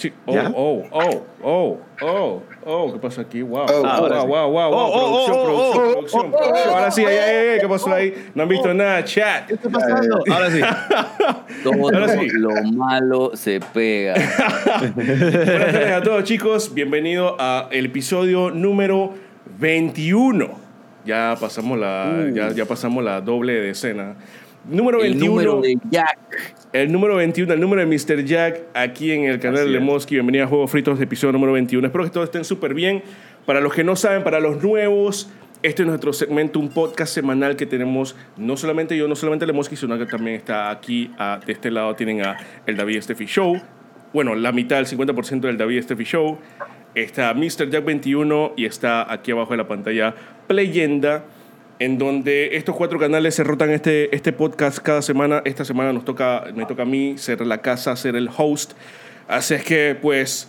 Sí. Oh, oh, oh, oh, oh, oh, ¿qué pasa aquí? Wow, wow, wow, wow, wow, producción, producción, producción, producción. Ahora sí, ay, ay, ay, ¿qué pasó ahí? No han visto nada, chat. ¿Qué está pasando? Ahora sí. Todo Ahora sí. lo malo se pega. Buenas tardes a todos, chicos. Bienvenido a el episodio número 21. Ya pasamos la, ya, ya pasamos la doble decena. Número El 21. número de Jack. El número 21, el número de Mr. Jack, aquí en el canal de Lemoski. Bienvenido a Juegos Fritos, episodio número 21. Espero que todos estén súper bien. Para los que no saben, para los nuevos, este es nuestro segmento, un podcast semanal que tenemos, no solamente yo, no solamente Lemoski, sino que también está aquí, a- de este lado tienen a el David Steffi Show. Bueno, la mitad, el 50% del David Steffi Show. Está Mr. Jack 21 y está aquí abajo de la pantalla Playenda en donde estos cuatro canales se rotan este, este podcast cada semana. Esta semana nos toca, me toca a mí ser la casa, ser el host. Así es que, pues,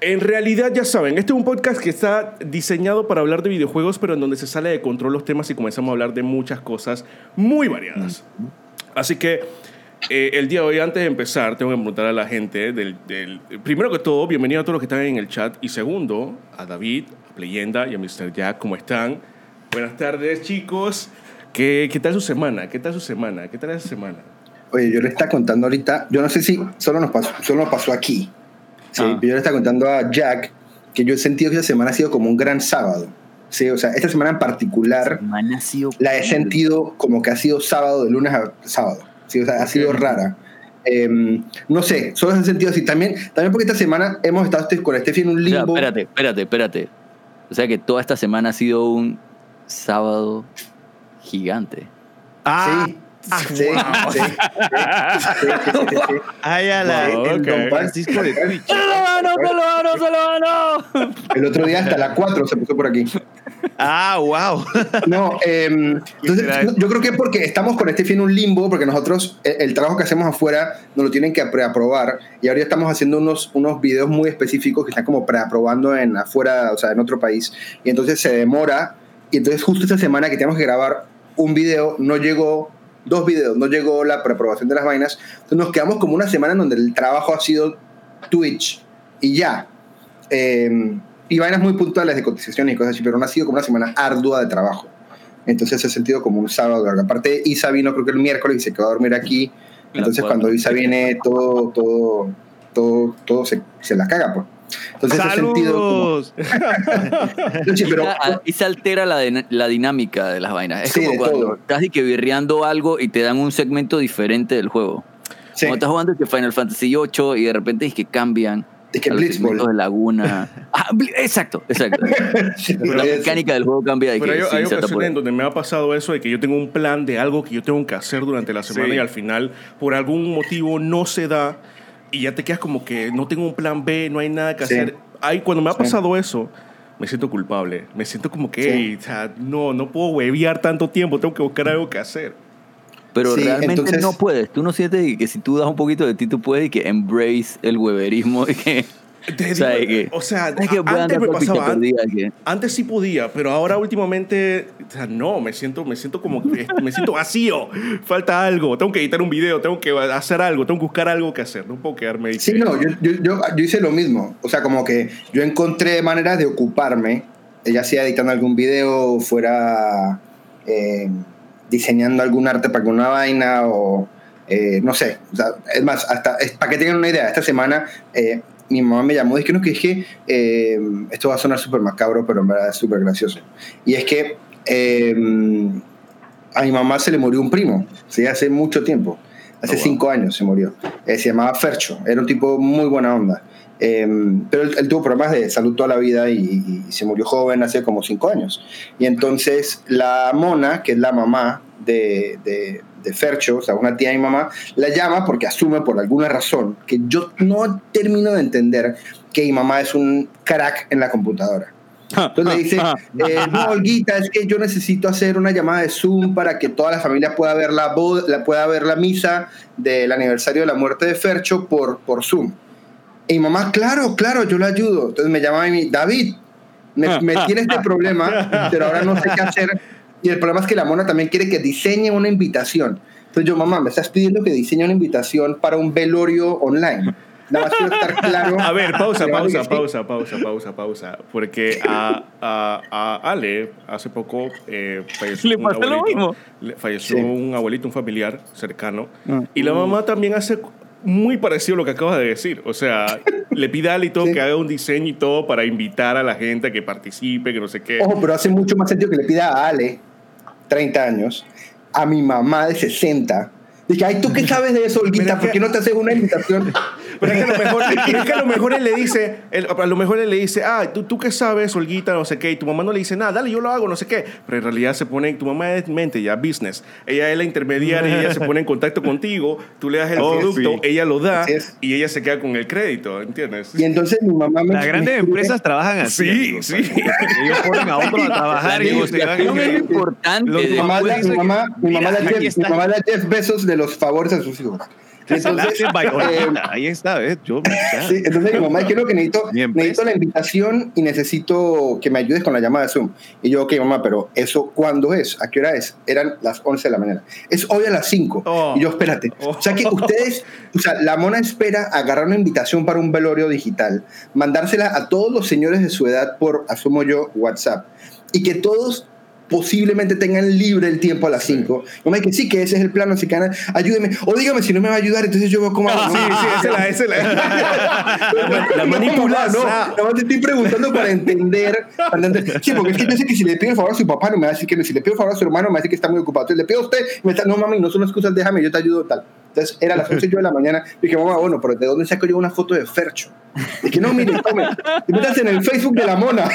en realidad ya saben, este es un podcast que está diseñado para hablar de videojuegos, pero en donde se sale de control los temas y comenzamos a hablar de muchas cosas muy variadas. Así que eh, el día de hoy, antes de empezar, tengo que preguntar a la gente del, del- Primero que todo, bienvenido a todos los que están en el chat. Y segundo, a David, a Leyenda y a Mr. Jack, ¿cómo están? Buenas tardes, chicos. ¿Qué, ¿Qué tal su semana? ¿Qué tal su semana? ¿Qué tal esa semana? Oye, yo le estaba contando ahorita, yo no sé si solo nos pasó, solo nos pasó aquí. Sí, Ah. yo le estaba contando a Jack que yo he sentido que esta semana ha sido como un gran sábado. Sí, o sea, esta semana en particular Man, ha sido la he sentido como que ha sido sábado de lunes a sábado. Sí, o sea, ha sido rara. Em, no sé, solo se ha sentido así. También, también porque esta semana hemos estado este- con Steffi en un O sea, limbo. espérate, espérate, espérate. O sea que toda esta semana ha sido un sábado gigante. Ah, sí. La. Don Francisco de Twitch. ¡Se lo ganó, se lo ganó, se lo ganó! El otro día hasta las 4 se puso por aquí. Ah, wow. No, eh, entonces, yo creo que es porque estamos con este fin un limbo, porque nosotros e, el, trabajo que hacemos afuera nos lo tienen que preaprobar y ahora estamos haciendo unos, unos videos muy específicos que están como preaprobando en afuera, o sea, en otro país. Y entonces se demora y entonces justo esta semana que tenemos que grabar un video, no llegó, dos videos, no llegó la preaprobación de las vainas. Entonces nos quedamos como una semana en donde el trabajo ha sido Twitch y ya. Eh, y vainas muy puntuales de cotizaciones y cosas así, pero no ha sido como una semana ardua de trabajo. Entonces se ha sentido como un sábado largo. Aparte, Isa vino creo que el miércoles y se quedó a dormir aquí. Entonces cuando Isa viene, todo, todo, todo, todo se, se la caga, pues. Entonces sentido como... Saludos. Sí, pero, Y se altera la, la dinámica de las vainas. Es Sí, como cuando todo. estás y que virreando algo y te dan un segmento diferente del juego. sí, Cuando estás jugando que Final Fantasy VIII y de repente es que cambian es que Blitzball. de Laguna. Ah, exacto, exacto. la es- mecánica del juego cambia de Pero que hay, sí, hay ocasiones en donde me ha pasado eso de que yo tengo un plan de algo que yo tengo que hacer durante la semana Sí. y al final, por algún motivo, no se da y ya te quedas como que no tengo un plan B, no hay nada que Sí. hacer. Ay, cuando me ha Sí. pasado eso, me siento culpable. Me siento como que, Sí. "Ey, o sea, no, no puedo hueviar tanto tiempo, tengo que buscar algo que hacer. Pero Sí, realmente entonces- no puedes. Tú no sientes que si tú das un poquito de ti, tú puedes y que embrace el weberismo. Y que, Te O sea, digo, que- o sea, que antes me pasaba, an- perdida, que- antes sí podía, pero ahora últimamente, o sea, no, me siento, me siento como que me siento vacío. Falta algo, tengo que editar un video, tengo que hacer algo, tengo que buscar algo que hacer, no puedo quedarme ahí. Sí, no, yo, yo, yo, yo hice lo mismo. O sea, como que yo encontré maneras de ocuparme, eh, ya sea editando algún video, fuera eh, diseñando algún arte para alguna vaina o eh, no sé. O sea, es más, hasta es- para que tengan una idea, esta semana eh, mi mamá me llamó y que no, que es que eh, esto va a sonar súper macabro, pero en verdad es súper gracioso. Y es que eh, a mi mamá se le murió un primo, ¿sí? hace mucho tiempo. Hace Oh, wow. cinco años se murió. Eh, se llamaba Fercho. Era un tipo muy buena onda. Eh, pero él, él tuvo problemas de salud toda la vida y, y- y se murió joven hace como cinco años. Y entonces la Mona, que es la mamá de, de, de Fercho, o sea, una tía de mi mamá, la llama porque asume por alguna razón que yo no termino de entender que mi mamá es un crack en la computadora. Entonces le dice, eh, no, Olguita, es que yo necesito hacer una llamada de Zoom para que toda la familia pueda ver la, la, pueda ver la misa del aniversario de la muerte de Fercho por, por Zoom. Y mi mamá, claro, claro, yo le ayudo. Entonces me llama y me David, me, me tiene este problema, pero ahora no sé qué hacer. Y el problema es que la mona también quiere que diseñe una invitación. Entonces yo, mamá, me estás pidiendo que diseñe una invitación para un velorio online. Nada más quiero estar claro. A ver, pausa, pausa, pausa, pausa, pausa, pausa. Porque a, a, a Ale hace poco eh, falleció, Le un pasó lo abuelito, mismo. le- falleció Sí. un abuelito, un familiar cercano. Ah. Y la mamá también hace muy parecido a lo que acabas de decir. O sea, le pide a Ale y todo Sí. que haga un diseño y todo para invitar a la gente a que participe, que no sé qué. Ojo, pero hace mucho más sentido que le pida a Ale, 30 años, a mi mamá de 60. Dije, ay, ¿tú qué sabes de eso, Olguita? ¿Por qué no te haces una invitación? Pero es que a lo mejor, es que a lo mejor él le dice, él- a lo mejor él le dice, ah, ¿tú, tú qué sabes, Olguita, no sé qué, y tu mamá no le dice nada, dale, yo lo hago, no sé qué. Pero en realidad se pone, tu mamá es mente ya, business. Ella es la intermediaria, y ella se pone en contacto contigo, tú le das el Oh, producto, sí. ella lo da y ella se queda con el crédito, ¿entiendes? Y entonces mi mamá me Las grandes me escribe- empresas trabajan así. Sí, amigos. sí. Ellos ponen a otros a trabajar y ellos se van es importante. Mi mamá, mi mamá, mi mamá Jeff, mi mamá da Jeff besos de los favores a sus hijos. Entonces, eh, Ahí está, ¿ves? Yo, sí, entonces mi mamá, quiero que necesito, la invitación y necesito que me ayudes con la llamada de Zoom. Y yo, ok, mamá, pero ¿eso cuándo es? ¿A qué hora es? Eran las 11 de la mañana. Es hoy a las 5. Oh. Y yo, espérate. O sea que ustedes, o sea, la mona espera agarrar una invitación para un velorio digital, mandársela a todos los señores de su edad por, asumo yo, WhatsApp. Y que todos posiblemente tengan libre el tiempo a las 5. Mamá, que sí, que ese es el plan, así que ayúdeme. O dígame si no me va a ayudar, entonces yo veo cómo... hago. Sí, sí, esa es la, esa es la, la, la No, manipulación. No, nada más te estoy preguntando para entender, para entender. Sí, porque es que yo sé que si le pido el favor a su papá, no me va a decir que no. Si le pido el favor a su hermano, me va a decir que está muy ocupado. Entonces le pido a usted, y me está, no mami, no son excusas, déjame, yo te ayudo, tal. Entonces era las 11 yo de la mañana. Dije, mamá, bueno, pero ¿de dónde saco yo una foto de Fercho? Y que no, mire, tome. Y metas en el Facebook de la mona.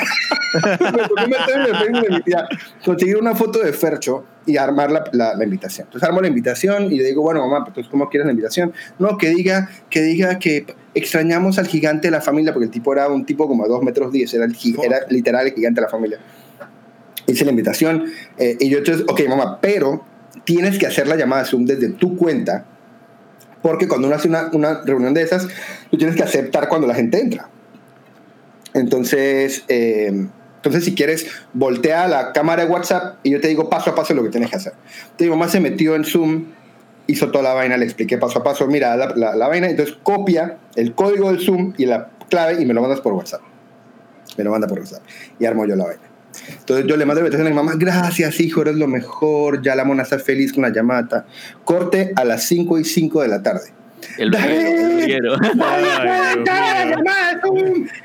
me tocó meter en el Facebook de mi tía. Conseguir una foto de Fercho y armar la, la, la invitación. Entonces armo la invitación y le digo, bueno, mamá, pues ¿cómo quieres la invitación? No, que diga que, diga que extrañamos al gigante de la familia, porque el tipo era un tipo como de 2 metros 10, era, el, era literal el gigante de la familia. Hice la invitación eh, y yo entonces, ok, mamá, pero tienes que hacer la llamada Zoom desde tu cuenta, porque cuando uno hace una, reunión de esas, tú tienes que aceptar cuando la gente entra. Entonces, eh, entonces si quieres, voltea la cámara de WhatsApp y yo te digo paso a paso lo que tienes que hacer. Entonces, mi mamá se metió en Zoom, hizo toda la vaina, le expliqué paso a paso, mira la, la vaina, entonces copia el código del Zoom y la clave y me lo mandas por WhatsApp. Me lo manda por WhatsApp y armo yo la vaina. Entonces yo le mando la invitación a mi mamá, gracias hijo, eres lo mejor, ya la mona está feliz con la llamada. Corte a las 5 y 5 de la tarde. El verguero.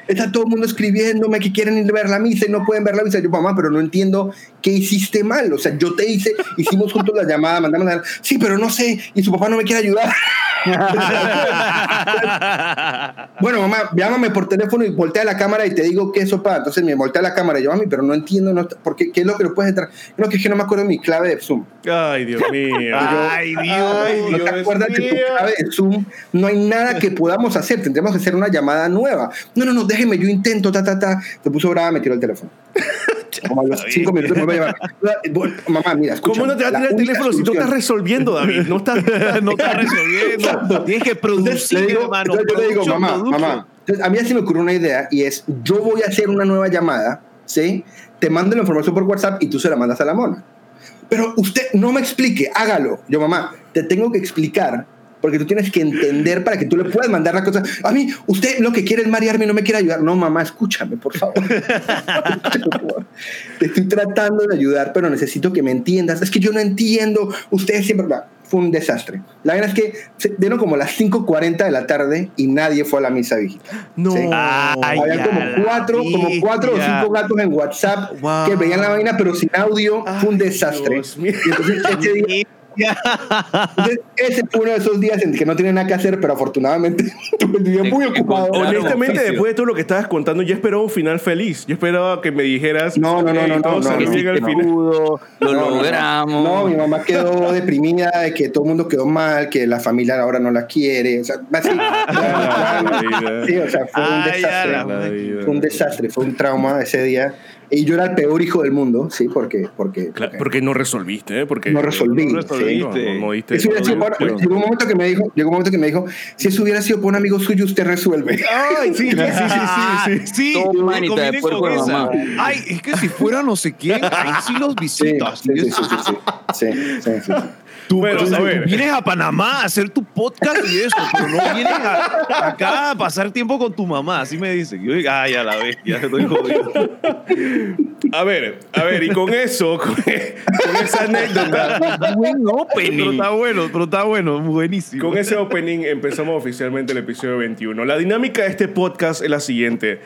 Está todo el mundo escribiéndome que quieren ir a ver la misa y no pueden ver la misa. Yo, mamá, pero no entiendo qué hiciste mal. O sea, yo te hice, hicimos juntos la llamada, mandamos la... Sí, pero no sé, y su papá no me quiere ayudar. bueno, mamá, llámame por teléfono y voltea la cámara y te digo qué eso para. Entonces me voltea la cámara y yo, mami, pero no entiendo, no, ¿por qué, ¿qué es lo que lo puedes entrar? No, que es que no me acuerdo mi clave de Zoom. Ay, Dios mío. Ay, Dios. Ay, ¿No te acuerdas de tu mío. clave de Zoom? No hay nada que podamos hacer. Tendríamos que hacer una llamada nueva. No, no, no, déjeme, yo intento, ta, ta, ta. Se puso brava, me tiró el teléfono. Como a los cinco minutos me voy a llamar. Mamá, mira, escucha. ¿Cómo no te va a tirar el teléfono si tú estás resolviendo, David? No estás. no está resolviendo. Tienes que producir, digo, hermano. yo le digo, mamá, production. mamá. Entonces, a mí ya se me ocurrió una idea y es, yo voy a hacer una nueva llamada, ¿sí? Te mando la información por WhatsApp y tú se la mandas a la mona. Pero usted no me explique, hágalo. Yo, mamá, te tengo que explicar porque tú tienes que entender para que tú le puedas mandar la cosa. A mí, usted lo que quiere es marearme y no me quiere ayudar. No, mamá, escúchame, por favor. Te estoy tratando de ayudar, pero necesito que me entiendas. Es que yo no entiendo. Ustedes siempre... va, Fue un desastre. La verdad es que se dieron como las 5.40 de la tarde y nadie fue a la misa viejita. No. Sí. Ay, Había como cuatro, como cuatro o cinco gatos en WhatsApp Wow. que veían la vaina, pero sin audio. fue un desastre. Dios mío. Y entonces ese día entonces, ese fue uno de esos días en que no tenía nada que hacer, pero afortunadamente tuve el día muy ocupado. Honestamente, después de todo lo que estabas contando, yo esperaba un final feliz. Yo esperaba que me dijeras. No, no, no, "Ok, no, no, no, no, bien al no. final. Pudo, lo No, no, no. logramos. No, mi mamá quedó deprimida de que todo el mundo quedó mal, que la familia ahora no la quiere. O sea, así. Sí, o sea, fue un desastre. Fue un desastre, fue un trauma ese día. Y yo era el peor hijo del mundo, sí, porque. porque, Claro, porque- porque no resolviste, ¿eh? Porque No resolví, No sí. No, no, no diste- Eso hubiera sido para- pero- llegó un momento que me dijo, llegó un momento que me dijo, si eso hubiera sido por un amigo suyo, usted resuelve. Ay, sí, sí, sí, sí, sí, sí. manita de conviene puerco con de esa. mamá. Ay, es que si fuera no sé quién, ahí sí los Sí, visitas. sí, sí, sí, sí, sí, sí, sí, sí. Tú, Bueno, tú- a tú ver. vienes a Panamá a hacer tu podcast y eso, pero no vienes a- acá a pasar tiempo con tu mamá, así me dicen. Yo digo, ay, a la vez, ya estoy jodido. A ver, a ver, y con eso, con, con esa anécdota, Buen Pero opening. está bueno, pero está bueno, buenísimo. con ese opening empezamos oficialmente el episodio 21. La dinámica de este podcast es la siguiente.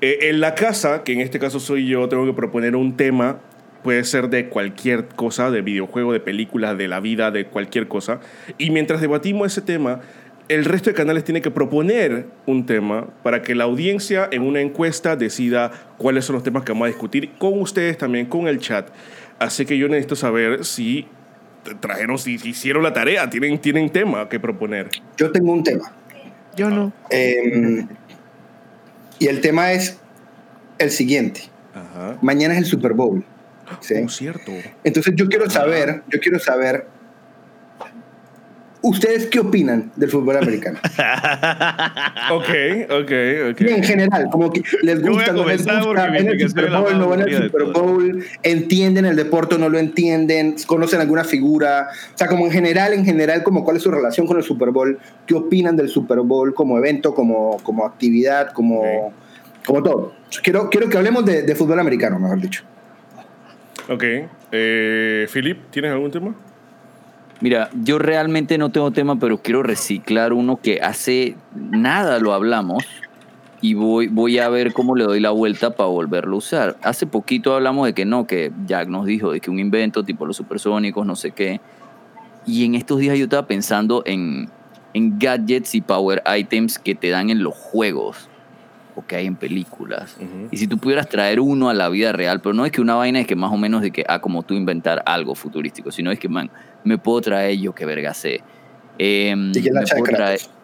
Eh, en la casa, que en este caso soy yo, tengo que proponer un tema. Puede ser de cualquier cosa, de videojuego, de películas, de la vida, de cualquier cosa. Y mientras debatimos ese tema, el resto de canales tiene que proponer un tema para que la audiencia en una encuesta decida cuáles son los temas que vamos a discutir con ustedes también, con el chat. Así que yo necesito saber si trajeron, si si hicieron la tarea, tienen, tienen tema que proponer. Yo tengo un tema. Yo no. Eh, y el tema es el siguiente. Ajá. Mañana es el Super Bowl. ¿Sí? Oh, cierto. Entonces yo quiero saber, yo quiero saber, ¿ustedes qué opinan del fútbol americano? Ok, ok, ok. Y en general, como que les gusta, no les gusta, ven el Super Bowl, no ven el Super. Bowl, entienden el deporte o no lo entienden, conocen alguna figura, o sea, como en general, en general, como cuál es su relación con el Super Bowl, qué opinan del Super Bowl como evento, como, como actividad, como, como todo. Quiero, quiero que hablemos de, de fútbol americano, mejor dicho. Ok. Eh, Philip, ¿tienes algún tema? Mira, yo realmente no tengo tema, pero quiero reciclar uno que hace nada lo hablamos y voy, voy a ver cómo le doy la vuelta para volverlo a usar. Hace poquito hablamos de que no, que Jack nos dijo de que un invento tipo los supersónicos, no sé qué. Y en estos días yo estaba pensando en, en gadgets y power items que te dan en los juegos o que hay en películas. Y si tú pudieras traer uno a la vida real, pero no es que una vaina es que más o menos de que, ah, como tú inventar algo futurístico, sino es que, man, me puedo traer yo que verga sé. Y que el me hacha de puedo traer Kratos.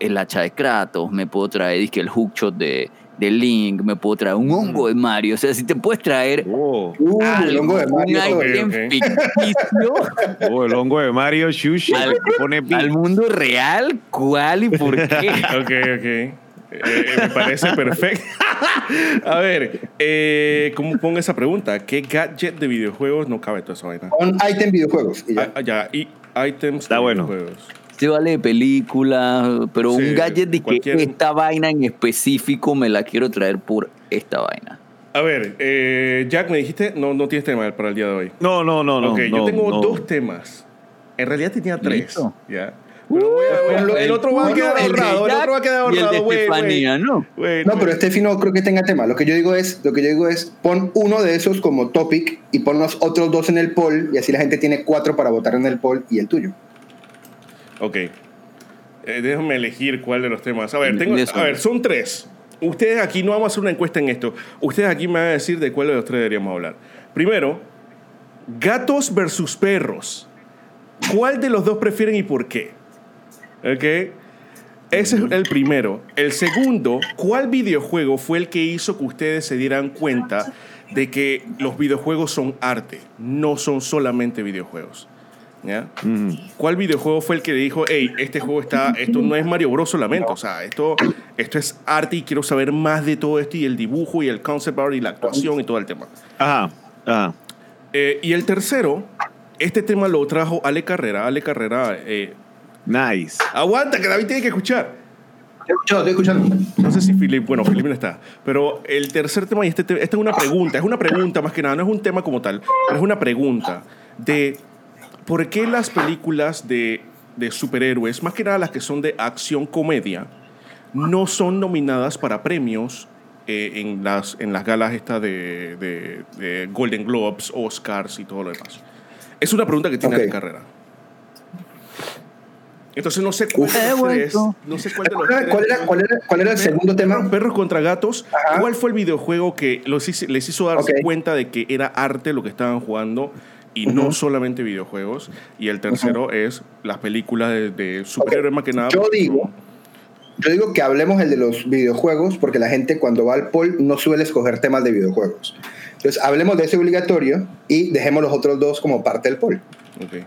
el hacha de Kratos, me puedo traer dizque, el hookshot de, de Link, me puedo traer un hongo de Mario. O sea, si te puedes traer Oh, Uh, el hongo de Mario. un ok, item ok. ficticio oh, el hongo de Mario Shushi. Al- que pone al mundo real, ¿cuál y por qué? Ok, ok. Eh, me parece perfecto. A ver, eh, ¿cómo pongo esa pregunta? ¿Qué gadget de videojuegos no cabe toda esa vaina? On item videojuegos. y ya. Ah, ya, y items Está de bueno. videojuegos. Se vale de película, pero Sí, un gadget de que cualquier- esta vaina en específico me la quiero traer por esta vaina. A ver, eh, Jack, me dijiste, no, no tienes tema para el día de hoy. No, no, no, no. ok, yo no, tengo no. dos temas. En realidad tenía tres. Listo. ¿ya? Pero voy a- voy a- el otro va a quedar Uh, El ahorrado. El otro va a quedar ahorrado, güey. ¿no? güey. No, pero Steffi no creo que tenga tema. Lo que yo digo es, lo que yo digo es, pon uno de esos como topic y pon los otros dos en el poll y así la gente tiene cuatro para votar en el poll y el tuyo. Ok. Eh, déjame elegir cuál de los temas. A ver, tengo, a ver, son tres. Ustedes aquí no vamos a hacer una encuesta en esto. Ustedes aquí me van a decir de cuál de los tres deberíamos hablar. Primero, gatos versus perros. ¿Cuál de los dos prefieren y por qué? ¿Ok? Ese es el primero. El segundo, ¿cuál videojuego fue el que hizo que ustedes se dieran cuenta de que los videojuegos son arte, no son solamente videojuegos? ¿Ya? Mm. ¿Cuál videojuego fue el que le dijo, hey, este juego está, esto no es Mario Bros solamente, o sea, esto, esto es arte y quiero saber más de todo esto y el dibujo y el concept art y la actuación y todo el tema? Ajá, ajá. Eh, y el tercero, este tema lo trajo Ale Carrera. Ale Carrera, eh, Nice. aguanta, que David tiene que escuchar. Estoy escuchando, estoy escuchando. No sé si Philip, bueno, Philip no está, pero el tercer tema, y este, te- esta es una pregunta, es una pregunta más que nada, no es un tema como tal, pero es una pregunta de por qué las películas de, de superhéroes, más que nada las que son de acción comedia, no son nominadas para premios eh, en, las, en las galas estas de, de- de Golden Globes, Oscars y todo lo demás. Es una pregunta que tiene Ok. Ale carrera. Entonces no sé cuál de los tres, no sé cuál de los ¿Cuál era, tres- cuál era- cuál era- cuál era el segundo tema? Perros contra gatos. Ajá. ¿Cuál fue el videojuego que los hizo- les hizo darse Ok. cuenta de que era arte lo que estaban jugando y no Ujú. solamente videojuegos? Y el tercero es las películas de, de superhéroes más que nada. Yo digo, yo digo que hablemos el de los videojuegos porque la gente cuando va al poll no suele escoger temas de videojuegos. Entonces hablemos de ese obligatorio y dejemos los otros dos como parte del poll. Ok.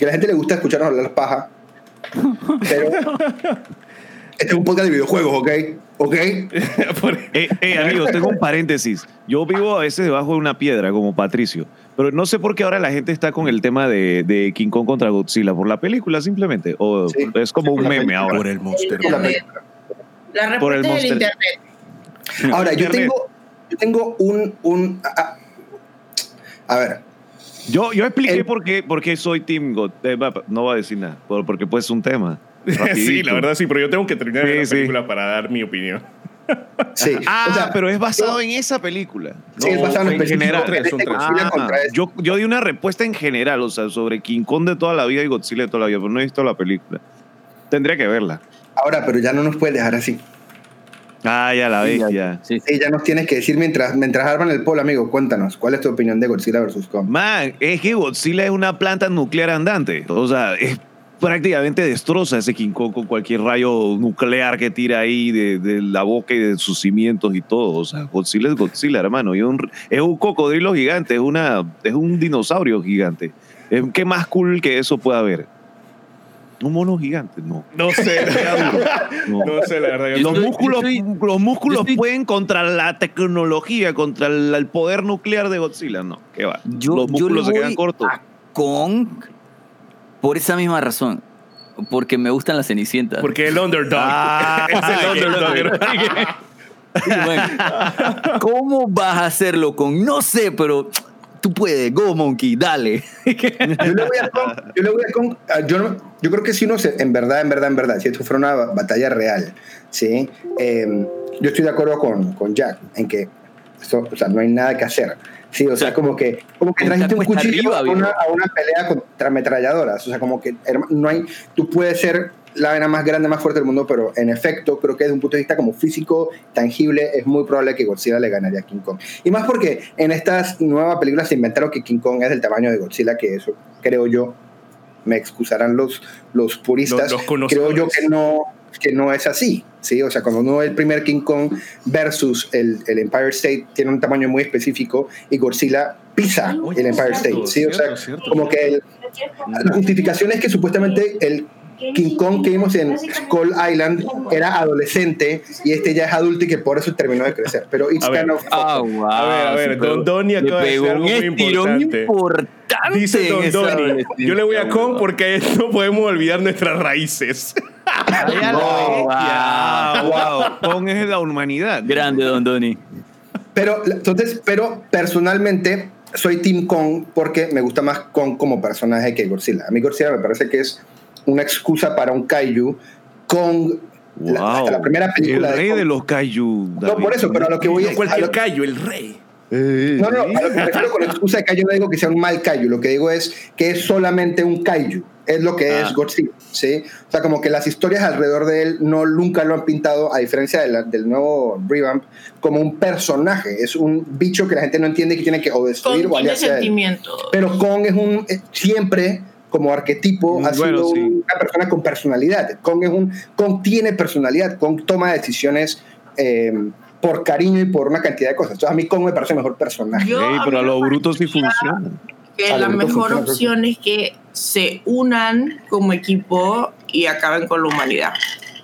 Que a la gente le gusta escucharnos hablar paja. Pero este es un podcast de videojuegos, ¿ok? ¿Ok? Eh, eh, amigos, tengo un paréntesis. Yo vivo a veces debajo de una piedra, como Patricio. Pero no sé por qué ahora la gente está con el tema de, de King Kong contra Godzilla. ¿Por la película simplemente? ¿O Sí, es como sí, un meme ahora? por el monster. Por la. La Por el monster. internet. Ahora, yo tengo, yo tengo un... un a ver, Yo, yo expliqué El- por, qué, por qué soy Team God. Eh, va, no voy a decir nada, por- porque pues es un tema. sí, la verdad sí, pero yo tengo que terminar Sí, la sí. película para dar mi opinión. sí. Ah, o sea, pero es basado en esa película. Sí, es basado en en general. Tres, tres. Godzilla Ah, este. yo, yo di una respuesta en general, o sea, sobre King Kong de toda la vida y Godzilla de toda la vida, pero no he visto la película. Tendría que verla. Ahora, pero ya no nos puedes dejar así. Ah, ya la Sí, ves, ya- ya. sí, sí. Sí, ya nos tienes que decir mientras, mientras arman el polo, amigo, cuéntanos, ¿cuál es tu opinión de Godzilla vs. Kong? Man, es que Godzilla es una planta nuclear andante. O sea, es prácticamente destroza ese King Kong con cualquier rayo nuclear que tira ahí de, de la boca y de sus cimientos y todo. O sea, Godzilla es Godzilla, hermano. Y es un, es un cocodrilo gigante, es, una, es un dinosaurio gigante. ¿Qué más cool que eso puede haber? Un mono gigante, no. No sé, No. no sé, la verdad. Los estoy- músculos, estoy- los músculos estoy- pueden contra la tecnología, contra el, el poder nuclear de Godzilla. No, ¿qué va? Yo, los músculos se quedan cortos. a Kong por esa misma razón. Porque me gustan las cenicientas. Porque el underdog. Ah, es el underdog. Sí, bueno. ¿Cómo vas a hacerlo con.? No sé, pero tú puedes. Go, Monkey, dale. Yo le voy a Kong, yo, le voy a Kong, ah, yo, no- yo creo que si uno, se, en verdad, en verdad, en verdad, si esto fuera una ba- batalla real, ¿sí? Eh, yo estoy de acuerdo con, con Jack en que esto, o sea, no hay nada que hacer. Sí, o sea, como que, como que trajiste un cuchillo arriba, a, una, a una pelea contra ametralladoras. O sea, como que no hay, tú puedes ser la vena más grande, más fuerte del mundo, pero en efecto, creo que desde un punto de vista como físico, tangible, es muy probable que Godzilla le ganaría a King Kong. Y más porque en estas nuevas películas se inventaron que King Kong es del tamaño de Godzilla, que eso creo yo, me excusarán los, los puristas, Los- los creo yo que no, que no es así. ¿sí? O sea, cuando uno ve el primer King Kong versus el, el Empire State, tiene un tamaño muy específico y Godzilla pisa Oye, el Empire cierto, State. ¿sí? O sea, cierto, cierto. como que el- la justificación es que supuestamente el King Kong que vimos en Skull Island era adolescente y este ya es adulto y que por eso terminó de crecer. Pero it's A ver. kind of Ah, wow. A ver, a ver, Don Donny acaba de decir algo un muy importante. importante. Dice Don Donny, yo le voy a Kong porque no podemos olvidar nuestras raíces. Wow, wow. Kong es la humanidad. Grande, Don Donny. Pero, entonces, pero personalmente soy Team Kong porque me gusta más Kong como personaje que Godzilla. A mí Godzilla me parece que es una excusa para un kaiju. La, Wow. hasta la primera película el rey Kong- de los kaiju. No, por eso, pero a lo que voy No es... a cualquier lo- callo, el rey. Eh, No, no, a lo que me refiero con excusa de kaiju no digo que sea un mal kaiju, lo que digo es que es solamente un kaiju, es lo que Ah. es Godzilla, ¿sí? O sea, como que las historias alrededor de él no nunca lo han pintado, a diferencia de la- del nuevo revamp, como un personaje, es un bicho que la gente no entiende que tiene que o destruir Kong o aliarse a él. sentimiento. Pero Kong es un, siempre como arquetipo ha Mm, Bueno, sido sí. una persona con personalidad. Kong, es un, Kong tiene personalidad, Kong toma decisiones eh, por cariño y por una cantidad de cosas. Entonces a mí Kong me parece mejor personaje. Yo- pero a los brutos sí funciona. que la mejor funciona, opción es que se unan como equipo y acaben con la humanidad.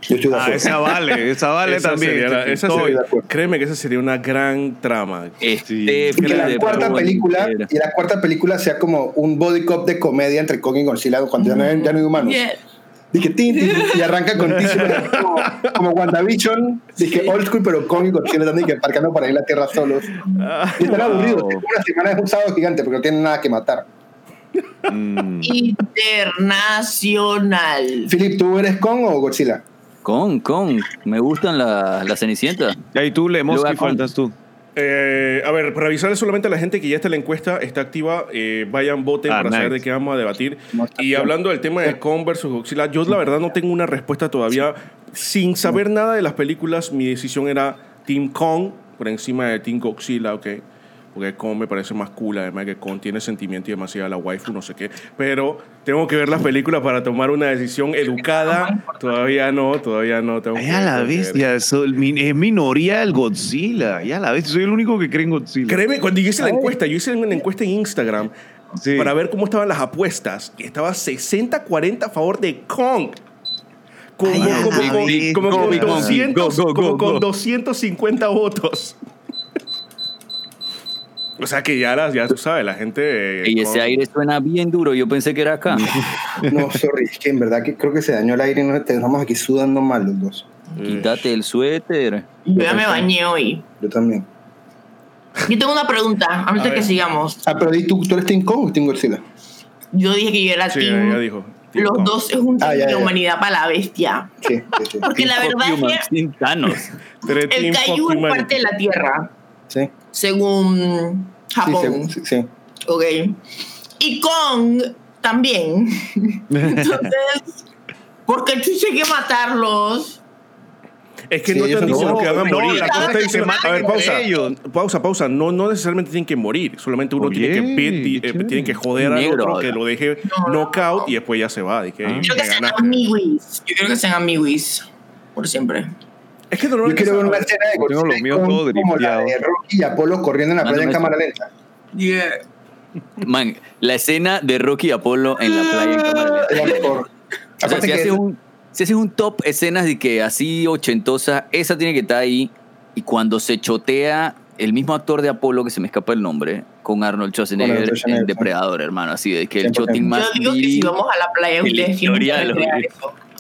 Yo estoy de Ah, esa vale, esa vale Esa también. sería la- Te- esa estoy- sería- de acuerdo. créeme que esa sería una gran trama. Este, y que la cuarta película y la cuarta película sea como un body cop de comedia entre Kong y Godzilla cuando ya no hay, ya no hay humanos. Yeah. Dije, tin, y arranca con como, como WandaVision. Dije, old school, pero Kong y Godzilla están dije, parcando para ir a la Tierra solos. Y están aburridos. Wow. Tengo una semana de un sábado gigante porque no tienen nada que matar. Mm. Internacional. Philip, ¿tú eres Kong o Godzilla? Con, con. Me gustan las las cenicientas. Y tú, Lemos, ¿qué faltas tú? Eh, a ver, para avisarle solamente a la gente que ya está la encuesta, está activa, eh, vayan, voten Ah, para nice. saber de qué vamos a debatir. No Y hablando del tema de Kong versus Godzilla, yo la verdad no tengo una respuesta todavía. Sin saber nada de las películas, mi decisión era Team Kong por encima de Team Godzilla, ok. Porque Kong me parece más cool, además que Kong tiene sentimiento y demasiado la waifu, no sé qué. Pero tengo que ver las películas para tomar una decisión educada. Todavía no, todavía no. Tengo Ya la bestia, es minoría el Godzilla. Ya la bestia, soy el único que cree en Godzilla. Créeme, cuando yo hice la encuesta, yo hice una encuesta en Instagram Sí. para ver cómo estaban las apuestas. Y estaba 60-40 a favor de Kong. como, Ay, como- ajá. como- Sí, como go, con big monkey, 200 go, go, como con go. 250 votos. O sea que ya, las- ya tú sabes, la gente... eh, Y con- ese aire suena bien duro. Yo pensé que era acá. No, sorry, es que en verdad que creo que se dañó el aire y nos estamos aquí sudando mal los dos. Quítate el suéter. Yo ya me bañé hoy. Yo también. Yo tengo una pregunta, antes de que sigamos. Ah, pero tú, ¿tú eres Team Kong o Team Godzilla? Yo dije que yo era Sí, team. ya dijo. Team Los Kong. dos es un Ah, ya, humanidad para la bestia. Sí, sí, sí. Porque la verdad es que el Fuck es parte de la Tierra, Sí, según sí, Japón. según- sí, sí. Ok. Y Kong también. Entonces, porque tú hay que matarlos. Es que Sí, no ellos están no- diciendo que van a no, morir. la cosa se a ver, pausa. ellos. Pausa, pausa. No, no necesariamente tienen que morir. Solamente uno Oye, tiene que, qué eh, tiene que joder al otro, que lo deje No, no, knockout no. y después ya se va. Y que, Ah. que Quiero que sean amiguis. Yo quiero que sean amiguis. Por siempre. Es que Yo quiero ver una escena de Yo tengo Kong todos como la de. Rocky y Apolo corriendo en la playa en cámara lenta. Yeah. Man, la escena de Rocky y Apolo en la playa en cámara lenta. O sea, si haces, es- un, si haces un top escenas de que así ochentosa, esa tiene que estar ahí. Y cuando se chotea el mismo actor de Apolo, que se me escapa el nombre, con Arnold Schwarzenegger, Arnold Schwarzenegger, en. Depredador, hermano. Así de que el 100%. choting más. Yo digo que si vamos a la playa, ustedes tienen que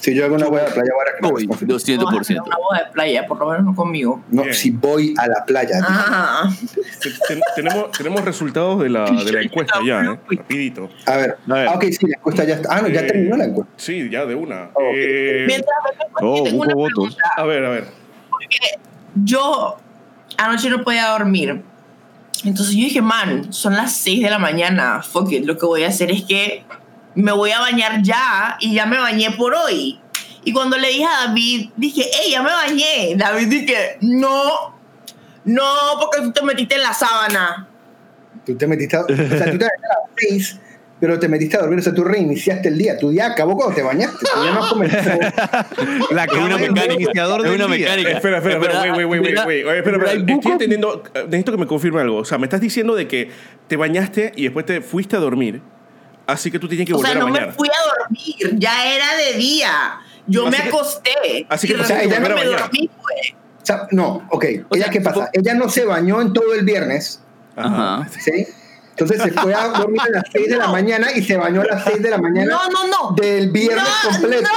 Si yo hago una hueá a la playa, voy a Uy, recrear. 200%. Vamos a hacer Una boda de playa, por lo menos no conmigo. No, Bien. si voy a la playa. Ah. te- te- tenemos, tenemos resultados de la, de la encuesta ya, ¿eh? Rapidito. A ver. A ver. Ah, ok, sí, la encuesta ya está. Ah, no, ya Eh, terminó la encuesta. Sí, ya de una. Ok. Eh, Mientras me Oh, tengo busco una votos. pregunta. a ver, a ver. Yo anoche no podía dormir. Entonces yo dije, man, son las 6 de la mañana. Fuck it, lo que voy a hacer es que me voy a bañar ya y ya me bañé por hoy. Y cuando le dije a David, dije, hey, ya me bañé. David dije, no, no, porque tú te metiste en la sábana. Tú te metiste a, o sea, tú te bañaste a las seis, pero te metiste a dormir. O sea, tú reiniciaste el día. Tu día acabó cuando te bañaste. Tú ya no has comenzado. La Es una cama mecánica. iniciador Es una mecánica. Espera, espera, espera, wait, wait, wait, wait. Espera, espera. Estoy entendiendo, eh, necesito que me confirme algo. O sea, me estás diciendo de que te bañaste y después te fuiste a dormir, así que tú tienes que O volver sea, a no bañar. me fui a dormir, ya era de día. Yo Así me que- acosté. así que y te tienes que resulta volver a me bañar. dormí, pues. O sea, no, ok. O ¿Ella sea, qué pasa? Ella no se bañó en todo el viernes, Ajá. ¿sí? Entonces se fue a dormir a las 6 de la No. mañana y se bañó a las 6 de la mañana No, no, no. del viernes No, completo.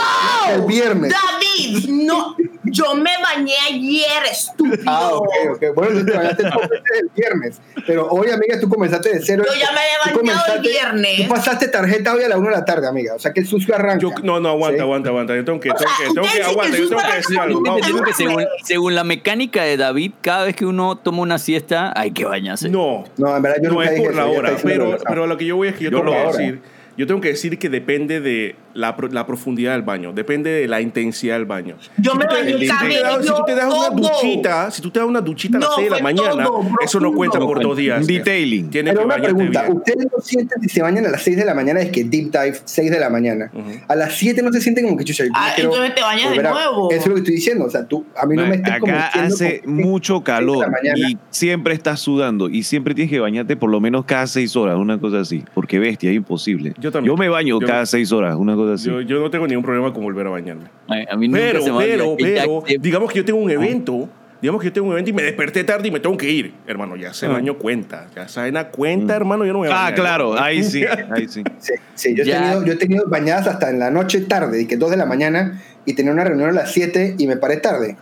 no. El viernes. David, no. Yo me bañé ayer, estúpido. Ah, ok, ok. Bueno, tú te bañaste el viernes. Pero hoy, amiga, tú comenzaste de cero. Yo ya me había bañado el viernes. Tú pasaste tarjeta hoy a la 1 de la tarde, amiga. O sea, que el sucio arranca. Yo, no, no, aguanta, Sí. aguanta, aguanta. Yo tengo que, O tengo sea, que, tengo que, aguanta, yo tengo que decir algo. No, que no, según, según la mecánica de David, cada vez que uno toma una siesta, hay que bañarse. no, No, en verdad yo no nunca es dije por la hora, pero, lo que pero lo que yo voy es que yo, Yo tengo por que decir, yo tengo que decir que depende de la, la profundidad del baño, depende de la intensidad del baño. Yo me si tú te das- si tú te das una duchita, si tú te das una duchita a las No, 6 de la mañana, todo, eso no cuenta por dos días. Detailing. Tienes Pero que una pregunta, bien. ¿ustedes no sienten si se bañan a las 6 de la mañana? Es que deep dive, 6 de la mañana. Ujú. A las 7 no se sienten como que chucha. Ah, entonces te bañas de a- nuevo. Eso es lo que estoy diciendo. O sea, tú, a mí no me estés Acá hace que mucho calor y siempre estás sudando y siempre tienes que bañarte por lo menos cada seis horas, una cosa así. Porque bestia, es imposible. Yo también. me baño Yo- cada seis horas, una cosa así. Yo, yo no tengo ningún problema con volver a bañarme. Ay, A mí nunca Pero, se me pero, pero, que- digamos que yo tengo un evento, digamos que yo tengo un evento y me desperté tarde y me tengo que ir. Hermano, ya ese Ah. baño cuenta. Ya esa vaina cuenta, hermano, yo no me voy a ah, claro, ahí sí, ahí sí. Sí, sí, yo, he tenido, yo he tenido bañadas hasta en la noche tarde, y que 2 de la mañana, y tenía una reunión a las 7 y me paré tarde.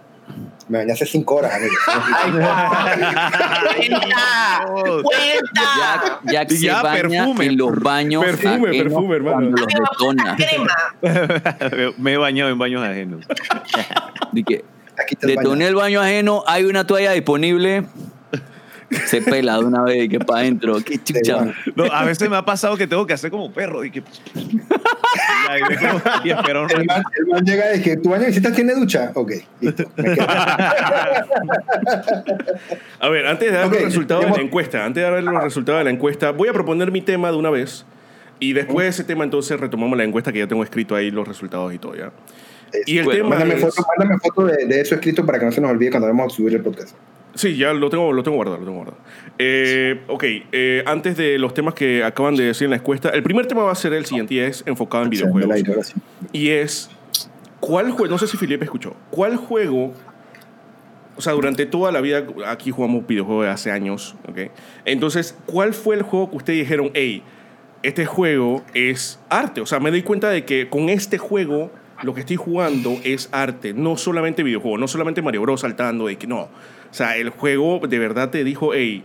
Me bañé hace 5 horas, amigo. Cuenta, cuenta. Ya, Jack se Ya, baña perfume. en los baños Perfume, ajenos perfume, hermano. cuando los detona. crema. me he bañado en baños ajenos. Bañas. detoné el baño ajeno, hay una toalla disponible. Se pela de una vez y que para adentro. Qué chucha. No, a veces me ha pasado que tengo que hacer como perro y que. Y, y espero El man, el man llega de que tu baño visitas tiene ducha. Ok, listo. me. A ver, antes de dar los resultados de la encuesta, antes de dar los resultados de la encuesta, voy a proponer mi tema de una vez. Y después de ese tema, entonces retomamos la encuesta que ya tengo escrito ahí los resultados y todo, ¿ya? Y el Bueno, tema Mándame es- foto, mándame foto de, de eso escrito para que no se nos olvide cuando vamos a subir el podcast. Sí, ya lo tengo, lo tengo guardado, lo tengo guardado. Eh, ok, eh, antes de los temas que acaban de decir en la encuesta, el primer tema va a ser el siguiente y es enfocado en videojuegos. aire. Y es ¿cuál juego, no sé si Felipe escuchó, cuál juego, o sea, durante toda la vida, aquí jugamos videojuegos de hace años, ¿ok? Entonces, ¿cuál fue el juego que ustedes dijeron, hey, este juego es arte? O sea, me doy cuenta de que con este juego lo que estoy jugando es arte, no solamente videojuego, no solamente Mario Bros saltando, de que no. O sea, el juego de verdad te dijo, hey,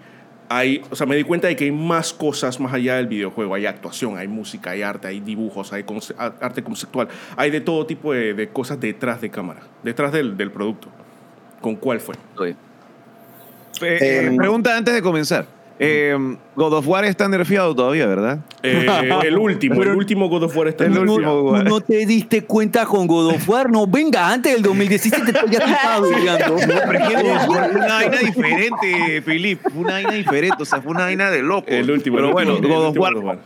hay, o sea, me di cuenta de que hay más cosas más allá del videojuego. Hay actuación, hay música, hay arte, hay dibujos, hay conce- arte conceptual. Hay de todo tipo de, de cosas detrás de cámara, detrás del, del producto. ¿Con cuál fue? Oye, Eh, Eh, pregunta antes de comenzar. Eh, God of War está nerfeado todavía, ¿verdad? Eh, el último, el último God of War está El versión. Tú no te diste cuenta con God of War, no, venga, antes del 2017 ya te estaba odiando. Pero es que fue una vaina diferente. Fue una vaina diferente. O sea, fue una vaina de loco. El último. Pero bueno, el God of War. God of War.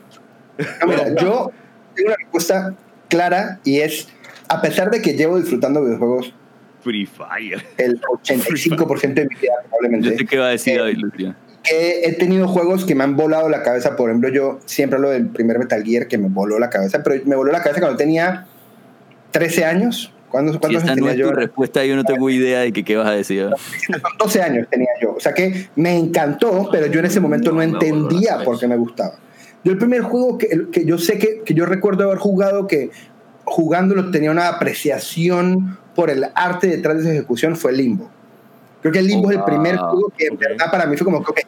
No, mira, yo tengo una respuesta clara y es, a pesar de que llevo disfrutando videojuegos Free Fire. el 85% de mi vida Yo probablemente, sé qué va a decir Eh, David Lucia. He tenido juegos que me han volado la cabeza. Por ejemplo, yo siempre hablo del primer Metal Gear que me voló la cabeza, pero me voló la cabeza cuando tenía 13 años. ¿Cuándo, Si ¿Cuántos esta años no tenía tu respuesta, yo no tengo idea de que, qué vas a decir. 12 años tenía yo. O sea que me encantó, pero yo en ese momento no entendía por qué me gustaba. Yo el primer juego que, que yo sé que, que yo recuerdo haber jugado, que jugándolo tenía una apreciación por el arte detrás de esa ejecución, fue Limbo. Creo que el Limbo es el primer Wow. juego que en verdad para mí fue como que, ok,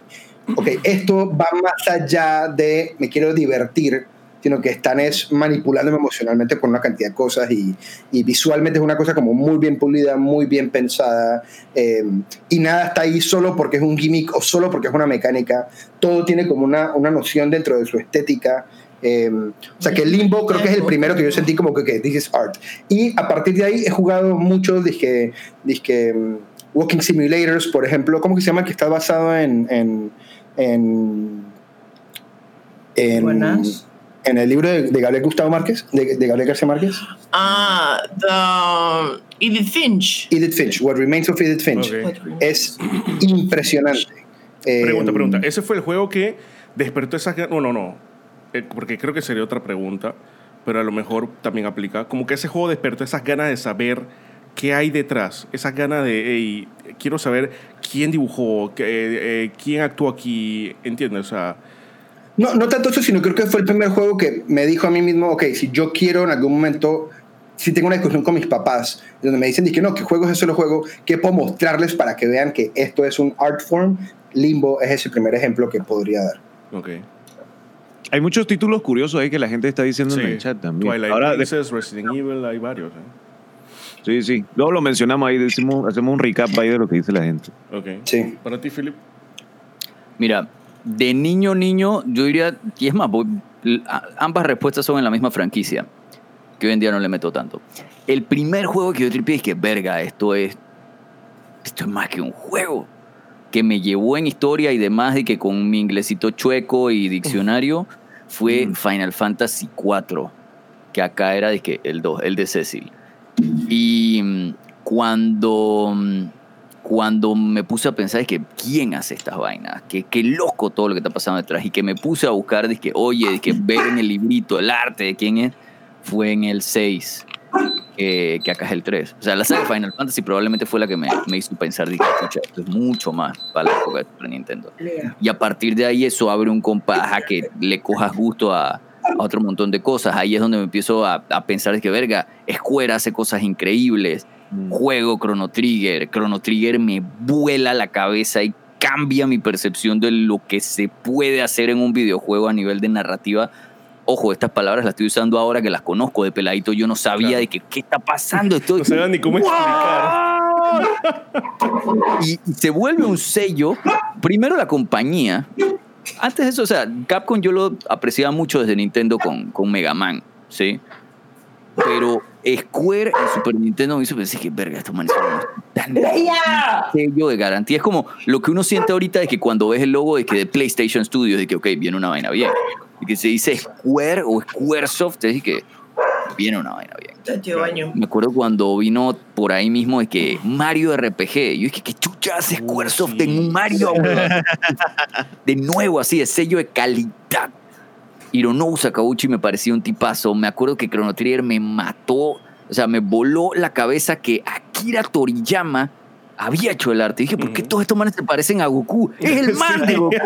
ok, esto va más allá de me quiero divertir, sino que están es manipulándome emocionalmente con una cantidad de cosas y, y visualmente es una cosa como muy bien pulida, muy bien pensada eh, y nada está ahí solo porque es un gimmick o solo porque es una mecánica, todo tiene como una, una noción dentro de su estética. eh, o sea que el Limbo creo que es el primero que yo sentí como que, que this is art. Y a partir de ahí he jugado muchos disque, disque mm, Walking Simulators, por ejemplo, ¿cómo que se llama? Que está basado en... en, en en, Buenas. en el libro de, de Gabriel Gustavo Márquez, de, de Gabriel García Márquez, Ah, the Edith Finch. Edith Finch, What Remains of Edith Finch, Ok. es impresionante. Eh, Pregunta, pregunta. ¿Ese fue el juego que despertó esas ganas? No, no, no. Eh, porque creo que sería otra pregunta, pero a lo mejor también aplica. Como que ese juego despertó esas ganas de saber qué hay detrás. Esas ganas de, hey, quiero saber quién dibujó, qué, eh, quién actuó aquí. ¿Entiendes? O sea, No, no tanto eso, sino creo que fue el primer juego que me dijo a mí mismo, ok, si yo quiero en algún momento, si tengo una discusión con mis papás, donde me dicen que no, que juego es solo juego, que puedo mostrarles para que vean que esto es un art form, Limbo es ese primer ejemplo que podría dar. ok. Hay muchos títulos curiosos ahí que la gente está diciendo Sí. en el chat también. Twilight Ahora, Princess, Resident Evil, hay varios. ¿eh? Sí, sí. Luego lo mencionamos ahí, decimos, hacemos un recap ahí de lo que dice la gente. Ok. Sí. Para ti, Philip. Mira, de niño, niño, yo diría, y es más, voy- ambas respuestas son en la misma franquicia, que hoy en día no le meto tanto. El primer juego que yo tripié es que, verga, esto es, esto es más que un juego, que me llevó en historia y demás, y que con mi inglesito chueco y diccionario, fue Final Fantasy IV, que acá era de que el 2, el de Cecil. Y mm, cuando, mm, cuando me puse a pensar, es que quién hace estas vainas, que qué loco todo lo que está pasando detrás, y que me puse a buscar, de que, oye, de que ver en el librito el arte de quién es, fue en el 6, que, que acá es el 3. O sea, la saga Final Fantasy probablemente fue la que me, me hizo pensar, que, escucha, esto es mucho más para la época de Super Nintendo. Y a partir de ahí eso abre un compás a que le cojas gusto a, a otro montón de cosas. Ahí es donde me empiezo a, a pensar es que, verga, Square hace cosas increíbles. Juego Chrono Trigger. Chrono Trigger me vuela la cabeza y cambia mi percepción de lo que se puede hacer en un videojuego a nivel de narrativa. Ojo, estas palabras las estoy usando ahora que las conozco de peladito. Yo no sabía Claro. de que, qué está pasando. Estoy, No sabía ni cómo explicar. y se vuelve un sello. Primero la compañía. Antes de eso, o sea, Capcom yo lo apreciaba mucho desde Nintendo con, con Mega Man, ¿sí? Pero Square en Super Nintendo me hizo pensar que, verga, estos manes son tan sello de garantía. Es como lo que uno siente ahorita de que cuando ves el logo de que de PlayStation Studios, de que, ok, viene una vaina bien. Y que se dice Square o Squaresoft, es que viene una vaina bien. Baño. Me acuerdo cuando vino por ahí mismo de que Mario RPG. Yo dije, ¿qué chucha hace Squaresoft sí. en un Mario? weón?" de nuevo, así, de sello de calidad. Hironobu Sakauchi me parecía un tipazo. Me acuerdo que Chrono Trigger me mató O sea, me voló la cabeza que Akira Toriyama había hecho el arte. dije, ¿por qué todos estos manes se parecen a Goku? Es el man de Goku.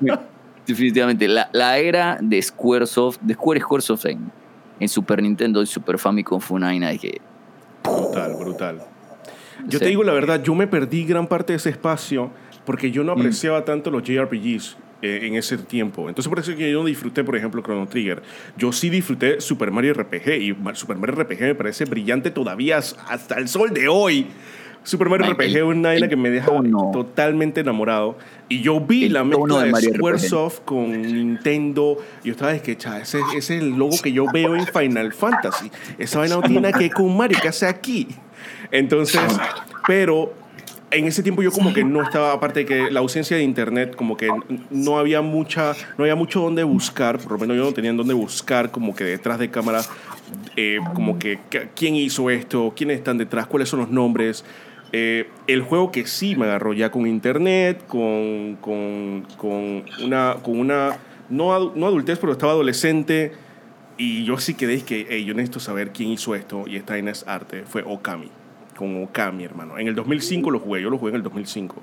Definitivamente, la, la, era de Squaresoft, de Square Squaresoft en, en Super Nintendo y Super Famicom fue una vaina que... Brutal, brutal. Yo te digo la verdad, yo me perdí gran parte de ese espacio porque yo no mm. apreciaba tanto los JRPGs. Eh, en ese tiempo. Entonces por eso que yo no disfruté, por ejemplo, Chrono Trigger. Yo sí disfruté Super Mario RPG y Super Mario RPG me parece brillante todavía hasta el sol de hoy. Super Mario RPG es una isla que me deja totalmente enamorado. Y yo vi la mezcla de, Squaresoft con Nintendo. Y yo estaba que, ese, ese, es el logo que yo veo en Final Fantasy. Esa vaina no tiene que con Mario, ¿qué hace aquí? Entonces, pero en ese tiempo yo como que no estaba, aparte de que la ausencia de internet, como que no había mucha, no había mucho donde buscar, por lo menos yo no tenía donde buscar como que detrás de cámara, eh, como que quién hizo esto, quiénes están detrás, cuáles son los nombres. Eh, el juego que sí me agarró ya con internet, con, con, con una, con una no, no adultez, pero estaba adolescente. Y yo sí quedé que, hey, yo necesito saber quién hizo esto y esta arte. Fue Okami con Okami, hermano. En el 2005 lo jugué, yo lo jugué en el 2005.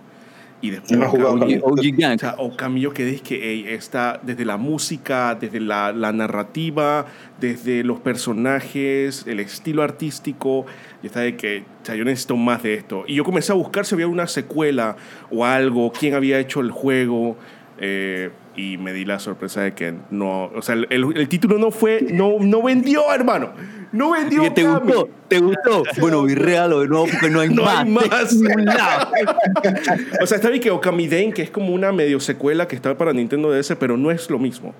Y después o sea, Okami yo quedé que está desde la música, desde la, la, narrativa, desde los personajes, el estilo artístico, y está de que o sea, yo necesito más de esto. Y yo comencé a buscar si había una secuela o algo, quién había hecho el juego. Eh, y me di la sorpresa de que no, o sea, el, el, título no fue, no, no vendió, hermano. No vendió. ¿Te gustó? ¿Te gustó? Bueno, real de nuevo porque no hay no más. Hay más. o sea, está bien que Okami Den, que es como una medio secuela que está para Nintendo DS, pero no es lo mismo.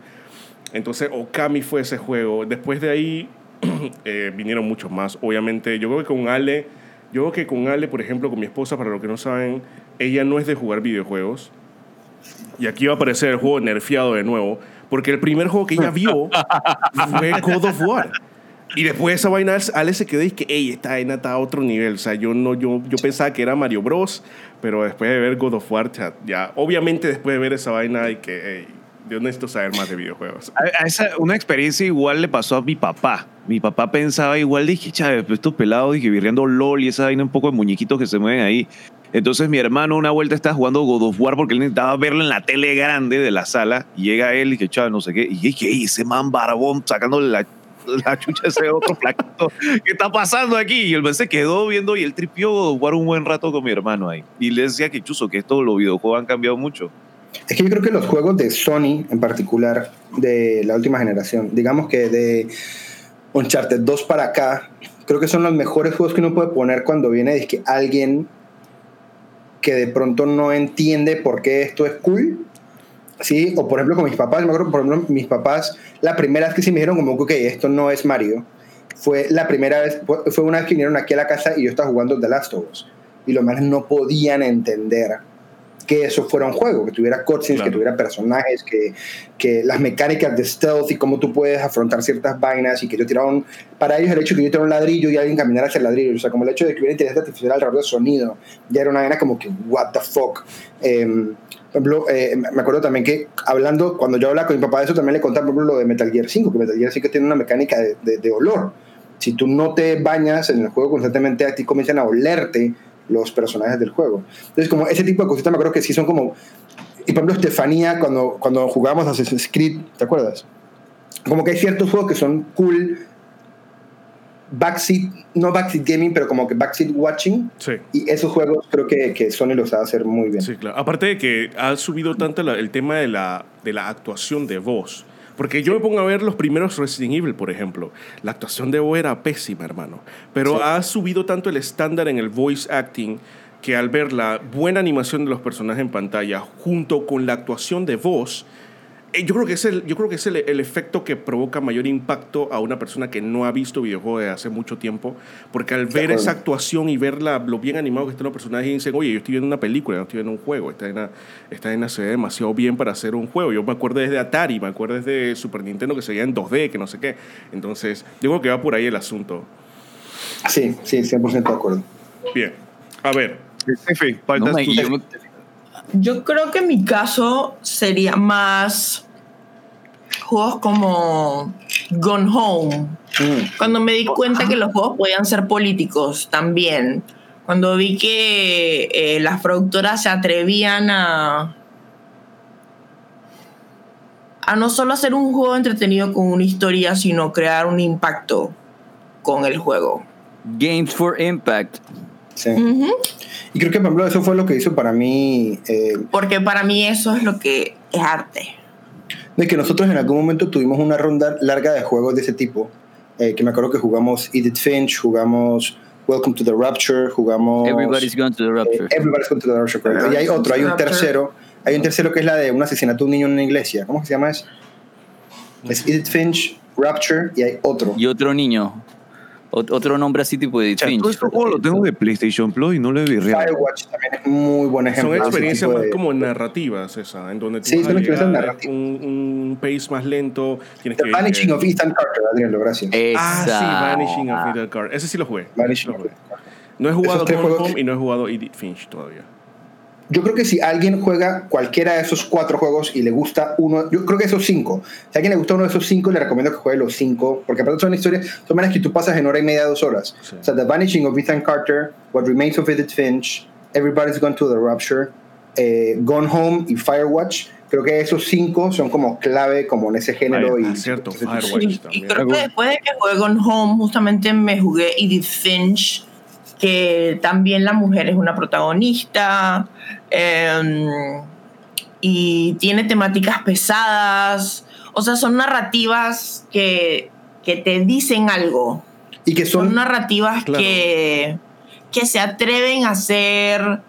Entonces, Okami fue ese juego. Después de ahí eh, vinieron muchos más. Obviamente, yo creo que con Ale, yo creo que con Ale, por ejemplo, con mi esposa, para los que no saben, ella no es de jugar videojuegos y aquí va a aparecer el juego nerfeado de nuevo, porque el primer juego que ella vio fue God of War. Y después de esa vaina, Ale se quedó y que, hey, esta vaina está a otro nivel. O sea, yo, no, yo, yo pensaba que era Mario Bros, pero después de ver God of War, ya, obviamente después de ver esa vaina, y que, hey, yo necesito saber más de videojuegos. A, esa, una experiencia igual le pasó a mi papá. Mi papá pensaba igual, dije, chávez, pues estos pelados, dije, virreando LOL y esa vaina un poco de muñequitos que se mueven ahí. Entonces mi hermano una vuelta estaba jugando God of War porque él necesitaba verlo en la tele grande de la sala. Y llega él y que chaval, no sé qué. Y dije, ese man barbón sacándole la, la chucha a ese otro flaquito. ¿Qué está pasando aquí? Y el man se quedó viendo y él tripió God of War un buen rato con mi hermano ahí. Y le decía que chuzo, que estos los videojuegos han cambiado mucho. Es que yo creo que los juegos de Sony en particular, de la última generación, digamos que de Uncharted 2 para acá, creo que son los mejores juegos que uno puede poner cuando viene de que alguien que de pronto no entiende por qué esto es cool. ¿sí? O por ejemplo con mis papás, me acuerdo, por ejemplo, mis papás, la primera vez que sí me dijeron como, ok, esto no es Mario, fue la primera vez, fue una vez que vinieron aquí a la casa y yo estaba jugando The Last of Us. Y los más no podían entender que eso fuera un juego, que tuviera cutscenes, que tuviera personajes, que, que las mecánicas de stealth y cómo tú puedes afrontar ciertas vainas y que yo tiraba un... Para ellos el hecho de que yo tirara un ladrillo y alguien caminara hacia el ladrillo, o sea, como el hecho de que hubiera inteligencia artificial alrededor del sonido, ya era una vaina como que, what the fuck. Por ejemplo, eh, me acuerdo también que hablando, cuando yo hablaba con mi papá de eso, también le contaba, por ejemplo, lo de Metal Gear 5, que Metal Gear 5 tiene una mecánica de, de, de olor. Si tú no te bañas en el juego constantemente, a ti comienzan a olerte los personajes del juego. Entonces, como ese tipo de cositas me acuerdo que sí son como... Y por ejemplo, Estefanía, cuando, cuando jugamos Assassin's Creed, ¿te acuerdas? Como que hay ciertos juegos que son cool, backseat, no backseat gaming, pero como que backseat watching. Sí. Y esos juegos creo que, que Sony los sabe hacer muy bien. Sí, claro. Aparte de que ha subido tanto el tema de la, de la actuación de voz. Porque yo me pongo a ver los primeros Resident Evil, por ejemplo. La actuación de voz era pésima, hermano. Pero ha subido tanto el estándar en el voice acting que al ver la buena animación de los personajes en pantalla junto con la actuación de voz, yo creo que es, el, yo creo que es el, el, efecto que provoca mayor impacto a una persona que no ha visto videojuegos desde hace mucho tiempo, porque al ver esa actuación y ver la, lo bien animado que están los personajes, dicen, oye, yo estoy viendo una película, no estoy viendo un juego, esta en esta en se ve demasiado bien para hacer un juego. Yo me acuerdo desde Atari, me acuerdo desde Super Nintendo que se veía en 2D, que no sé qué. Entonces, yo creo que va por ahí el asunto. Sí, sí, 100% de acuerdo. Bien, a ver. No, yo, yo creo que mi caso sería más juegos como Gone Home. Mm. Cuando me di cuenta que los juegos podían ser políticos también. Cuando vi que eh, las productoras se atrevían a. a no solo hacer un juego entretenido con una historia, sino crear un impacto con el juego. Games for Impact. Sí. Y creo que, por ejemplo, eso fue lo que hizo para mí, eh, Porque para mí eso es lo que es arte. de que nosotros en algún momento tuvimos una ronda larga de juegos de ese tipo, eh, que me acuerdo que jugamos Edith Finch, jugamos Welcome to the Rapture, jugamos... Everybody's gone to the eh, rapture. Everybody's Gone to the Rapture, correcto. Y hay otro, hay un tercero, hay un tercero que es la de un asesinato de un niño en una iglesia. ¿Cómo se llama eso? Es Edith Finch, Rapture, y hay otro. Y otro niño. Ot- otro nombre así tipo de O sea, Finch. todo este juego lo tengo de PlayStation Plus y no lo he visto. Firewatch también es muy buen ejemplo. Son experiencias más de- como narrativas, esa, en donde Sí, llegar narrativas. un, un pace más lento. Tienes The que, Vanishing eh, of Ethan Carter, Adriano, gracias. Ah, sí. Vanishing of Ethan Carter. Ese sí lo jugué. Vanishing Lo of jugué. No he jugado Gone Home que- y no he jugado Edith Finch todavía. Yo creo que si alguien juega cualquiera de esos cuatro juegos y le gusta uno, yo creo que esos cinco, si a alguien le gusta uno de esos cinco, le recomiendo que juegue los cinco, porque aparte son historias, son maneras que tú pasas en hora y media, dos horas. Sí. O sea, The Vanishing of Ethan Carter, What Remains of Edith Finch, Everybody's Gone to the Rapture, eh, Gone Home y Firewatch. Creo que esos cinco son como clave como en ese género. Ah, y, cierto, ese- Firewatch. Sí, y también. creo que después de que jugué Gone Home, justamente me jugué Edith Finch, que también la mujer es una protagonista eh, y tiene temáticas pesadas. O sea, son narrativas que, que te dicen algo. Y que Son son, narrativas Claro. que, que se atreven a ser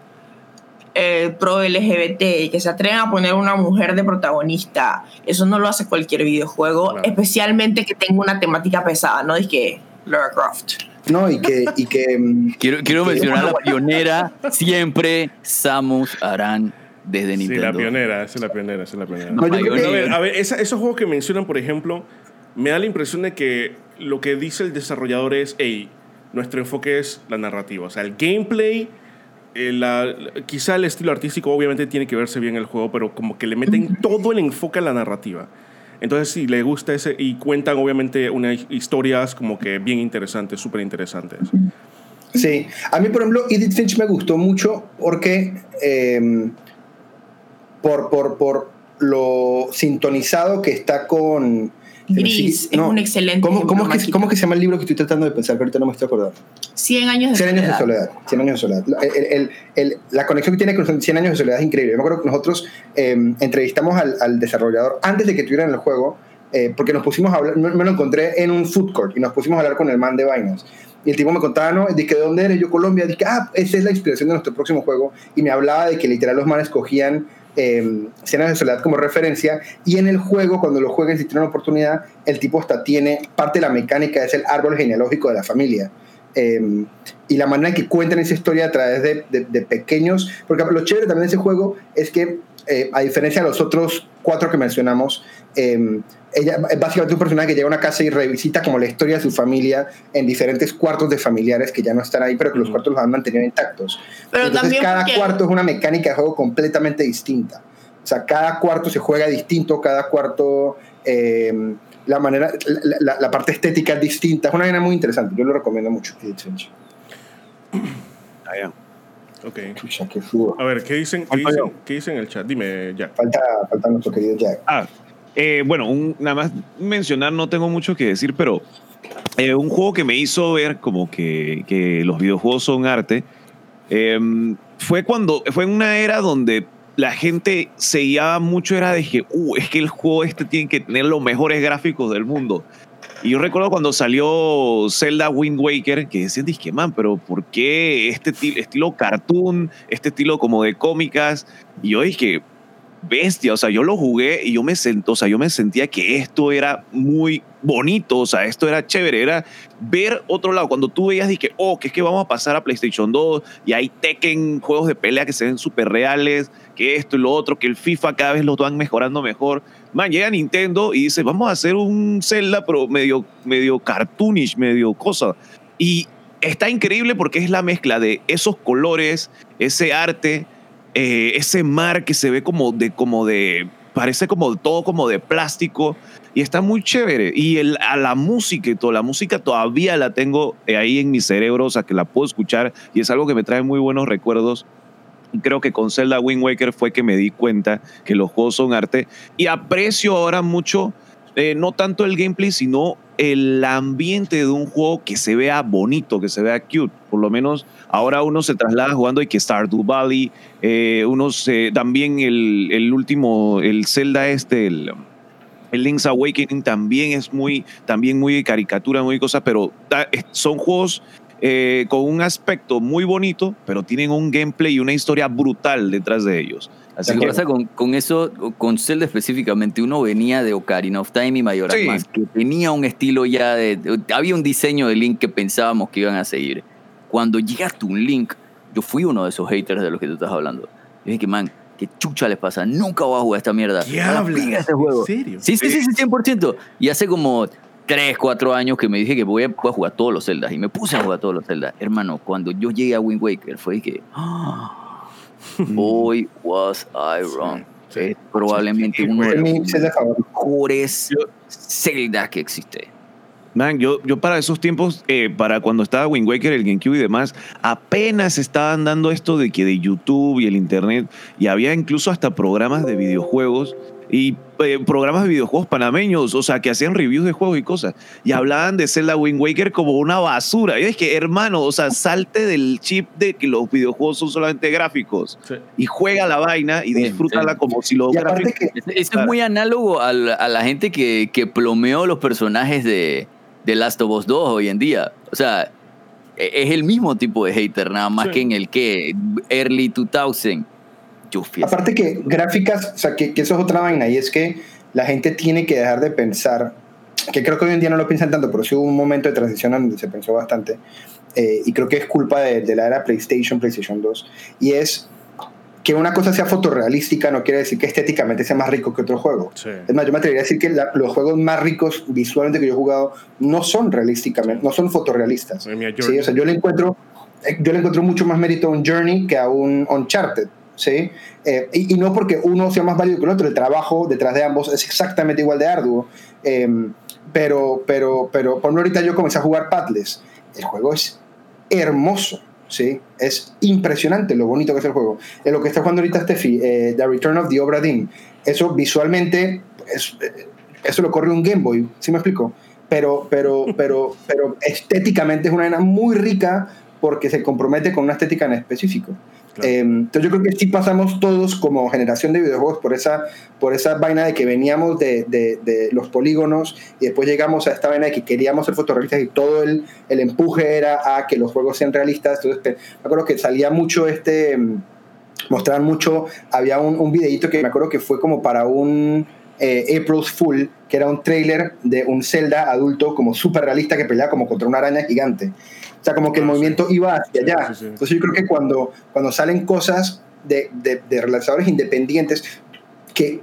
eh, pro LGBT y que se atreven a poner una mujer de protagonista. Eso no lo hace cualquier videojuego, Claro. especialmente que tenga una temática pesada, ¿no? Es que Lara Croft. No, y que, y que mm, Quiero, quiero Sí. mencionar a la pionera, siempre Samus Aran desde Sí, Nintendo. la pionera, esa es la pionera, esa es la pionera. No, yo creo Pioneer. A que- ver, a ver, esa- esos juegos que mencionan, por ejemplo, me da la impresión de que lo que dice el desarrollador es, hey, nuestro enfoque es la narrativa. O sea, el gameplay, eh, la- la- quizá el estilo artístico obviamente tiene que verse bien el juego, pero como que le meten todo el enfoque a la narrativa. Entonces, si le gusta ese, y cuentan obviamente unas historias como que bien interesantes, súper interesantes. Sí, a mí por ejemplo Edith Finch me gustó mucho porque eh, por, por, por lo sintonizado que está con... Gris, es un excelente ¿Cómo, cómo, es que, ¿Cómo es que se llama el libro que estoy tratando de pensar? Que ahorita no me estoy acordando. 100 años de 100 años de soledad. soledad. 100 años de soledad. La- el- el- el- la conexión que tiene con 100 años de soledad es increíble. Yo me acuerdo que nosotros eh, entrevistamos al, al desarrollador antes de que tuvieran el juego, eh, porque nos pusimos a hablar, me, me lo encontré en un food court y nos pusimos a hablar con el man de vainas. Y el tipo me contaba, ¿no? Dije, ¿de dónde eres? Yo, Colombia. Dije, ah, esa es la inspiración de nuestro próximo juego. Y me hablaba de que literal los manes cogían eh, escenas de soledad como referencia. Y en el juego, cuando lo jueguen, si tienen oportunidad, el tipo hasta tiene parte de la mecánica, es el árbol genealógico de la familia. Eh, y la manera en que cuentan esa historia a través de, de- de pequeños. Porque lo chévere también de ese juego es que, eh, a diferencia de los otros cuatro que mencionamos, eh, ella es básicamente un personaje que llega a una casa y revisita como la historia de su familia en diferentes cuartos de familiares que ya no están ahí, pero que los cuartos los han mantenido intactos. Pero Entonces también cada porque- cuarto es una mecánica de juego completamente distinta. O sea, cada cuarto se juega distinto, cada cuarto, eh, la manera, la, la- la parte estética es distinta. Es una manera muy interesante. Yo lo recomiendo mucho. Ok. Chucha, qué sudo. A ver, ¿qué dicen, qué dicen, yo. qué dicen en el chat? Dime, Jack. Falta, falta nuestro querido Jack. Ah, eh, bueno, un- nada más mencionar, no tengo mucho que decir, pero eh, un juego que me hizo ver como que, que los videojuegos son arte eh, fue cuando fue en una era donde la gente se guiaba mucho era de que uh, es que el juego este tiene que tener los mejores gráficos del mundo y yo recuerdo cuando salió Zelda Wind Waker que decían, dije, man, pero ¿por qué este ti- estilo cartoon, este estilo como de cómicas? Y yo dije, bestia, o sea, yo lo jugué y yo me sent, o sea, yo me sentía que esto era muy bonito, o sea, esto era chévere, era ver otro lado. Cuando tú veías, dije, oh, que es que vamos a pasar a PlayStation 2 y hay Tekken, juegos de pelea que se ven súper reales, que esto y lo otro, que el FIFA cada vez lo van mejorando mejor. Man, llega Nintendo y dice, vamos a hacer un Zelda, pero medio, medio cartoonish, medio cosa. Y está increíble porque es la mezcla de esos colores, ese arte, eh, ese mar que se ve como de, como de parece como todo como de plástico y está muy chévere. Y el, a la música y toda la música todavía la tengo eh, ahí en mi cerebro, o sea, que la puedo escuchar y es algo que me trae muy buenos recuerdos. Creo que con Zelda Wind Waker fue que me di cuenta que los juegos son arte y aprecio ahora mucho, eh, no tanto el gameplay, sino el ambiente de un juego que se vea bonito, que se vea cute. Por lo menos ahora uno se traslada jugando y que Stardew Valley, eh, uno se, también el, el, último, el Zelda este, el, el, Link's Awakening también es muy, también muy caricatura, muy cosa, pero son juegos eh, con un aspecto muy bonito, pero tienen un gameplay y una historia brutal detrás de ellos. Así que pasa con, con, eso, con Zelda específicamente, uno venía de Ocarina of Time y Majora's sí. Mask, que tenía un estilo ya de, Había un diseño de Link que pensábamos que iban a seguir. Cuando llegaste un Link, yo fui uno de esos haters de los que tú estás hablando. Yo dije que, man, ¿qué chucha les pasa? Nunca voy a jugar esta mierda. ¿Qué hablas? Este juego. ¿En serio? Sí, sí, sí, sí, 100%. Y hace como 3, 4 años que me dije que voy a, voy a, jugar todos los Zeldas. Y me puse a jugar todos los Zeldas. Hermano, cuando yo llegué a Wind Waker, fue que... ¡Oh! Boy, was I wrong. Sí, es probablemente sí, uno de los mejores Zelda que existe. Man, yo, yo para esos tiempos, eh, para cuando estaba Wind Waker, el GameCube y demás, apenas estaban dando esto de que de YouTube y el Internet, y había incluso hasta programas de videojuegos y eh, programas de videojuegos panameños, o sea, que hacían reviews de juegos y cosas, y hablaban de Zelda Wind Waker como una basura. Y es que, hermano, o sea, salte del chip de que los videojuegos son solamente gráficos sí. y juega la vaina y disfrútala sí. como si los gráficos. Que, eso claro. es muy análogo a la, a la gente que, que, plomeó los personajes de, de Last of Us 2 hoy en día. O sea, es el mismo tipo de hater, nada más que en el que early 2000 Aparte que gráficas, o sea, que, que, eso es otra vaina, y es que la gente tiene que dejar de pensar, que creo que hoy en día no lo piensan tanto, pero sí hubo un momento de transición donde se pensó bastante, eh, y creo que es culpa de, de, la era PlayStation, PlayStation 2, y es que una cosa sea fotorrealística no quiere decir que estéticamente sea más rico que otro juego. Sí. Es más, yo me atrevería a decir que la, los juegos más ricos visualmente que yo he jugado no son realísticamente, no son fotorrealistas. Sí, o sea, yo le encuentro eh, yo le encuentro mucho más mérito a un Journey que a un Uncharted. ¿Sí? Eh, y, y, no porque uno sea más válido que el otro, el trabajo detrás de ambos es exactamente igual de arduo. Eh, pero, pero, pero, por ejemplo, ahorita yo comencé a jugar Padless. El juego es hermoso, ¿sí? Es impresionante lo bonito que es el juego. En lo que está jugando ahorita Steffi, eh, The Return of the Obra Dinn, eso visualmente, es, eso lo corre un Game Boy, ¿sí me explico? Pero, pero, pero, pero estéticamente es una arena muy rica porque se compromete con una estética en específico. Claro. Eh, entonces yo creo que sí pasamos todos como generación de videojuegos por esa, por esa vaina de que veníamos de, de, de, los polígonos y después llegamos a esta vaina de que queríamos ser fotorrealistas y todo el, el empuje era a que los juegos sean realistas. Entonces me acuerdo que salía mucho este, mostraban mucho, había un, un videito que me acuerdo que fue como para un eh, April's Fool, que era un trailer de un Zelda adulto como súper realista que peleaba como contra una araña gigante. O sea, como que el ah, movimiento sí. iba hacia allá. Sí, sí, Entonces yo creo que cuando, cuando salen cosas de, de, de realizadores independientes, que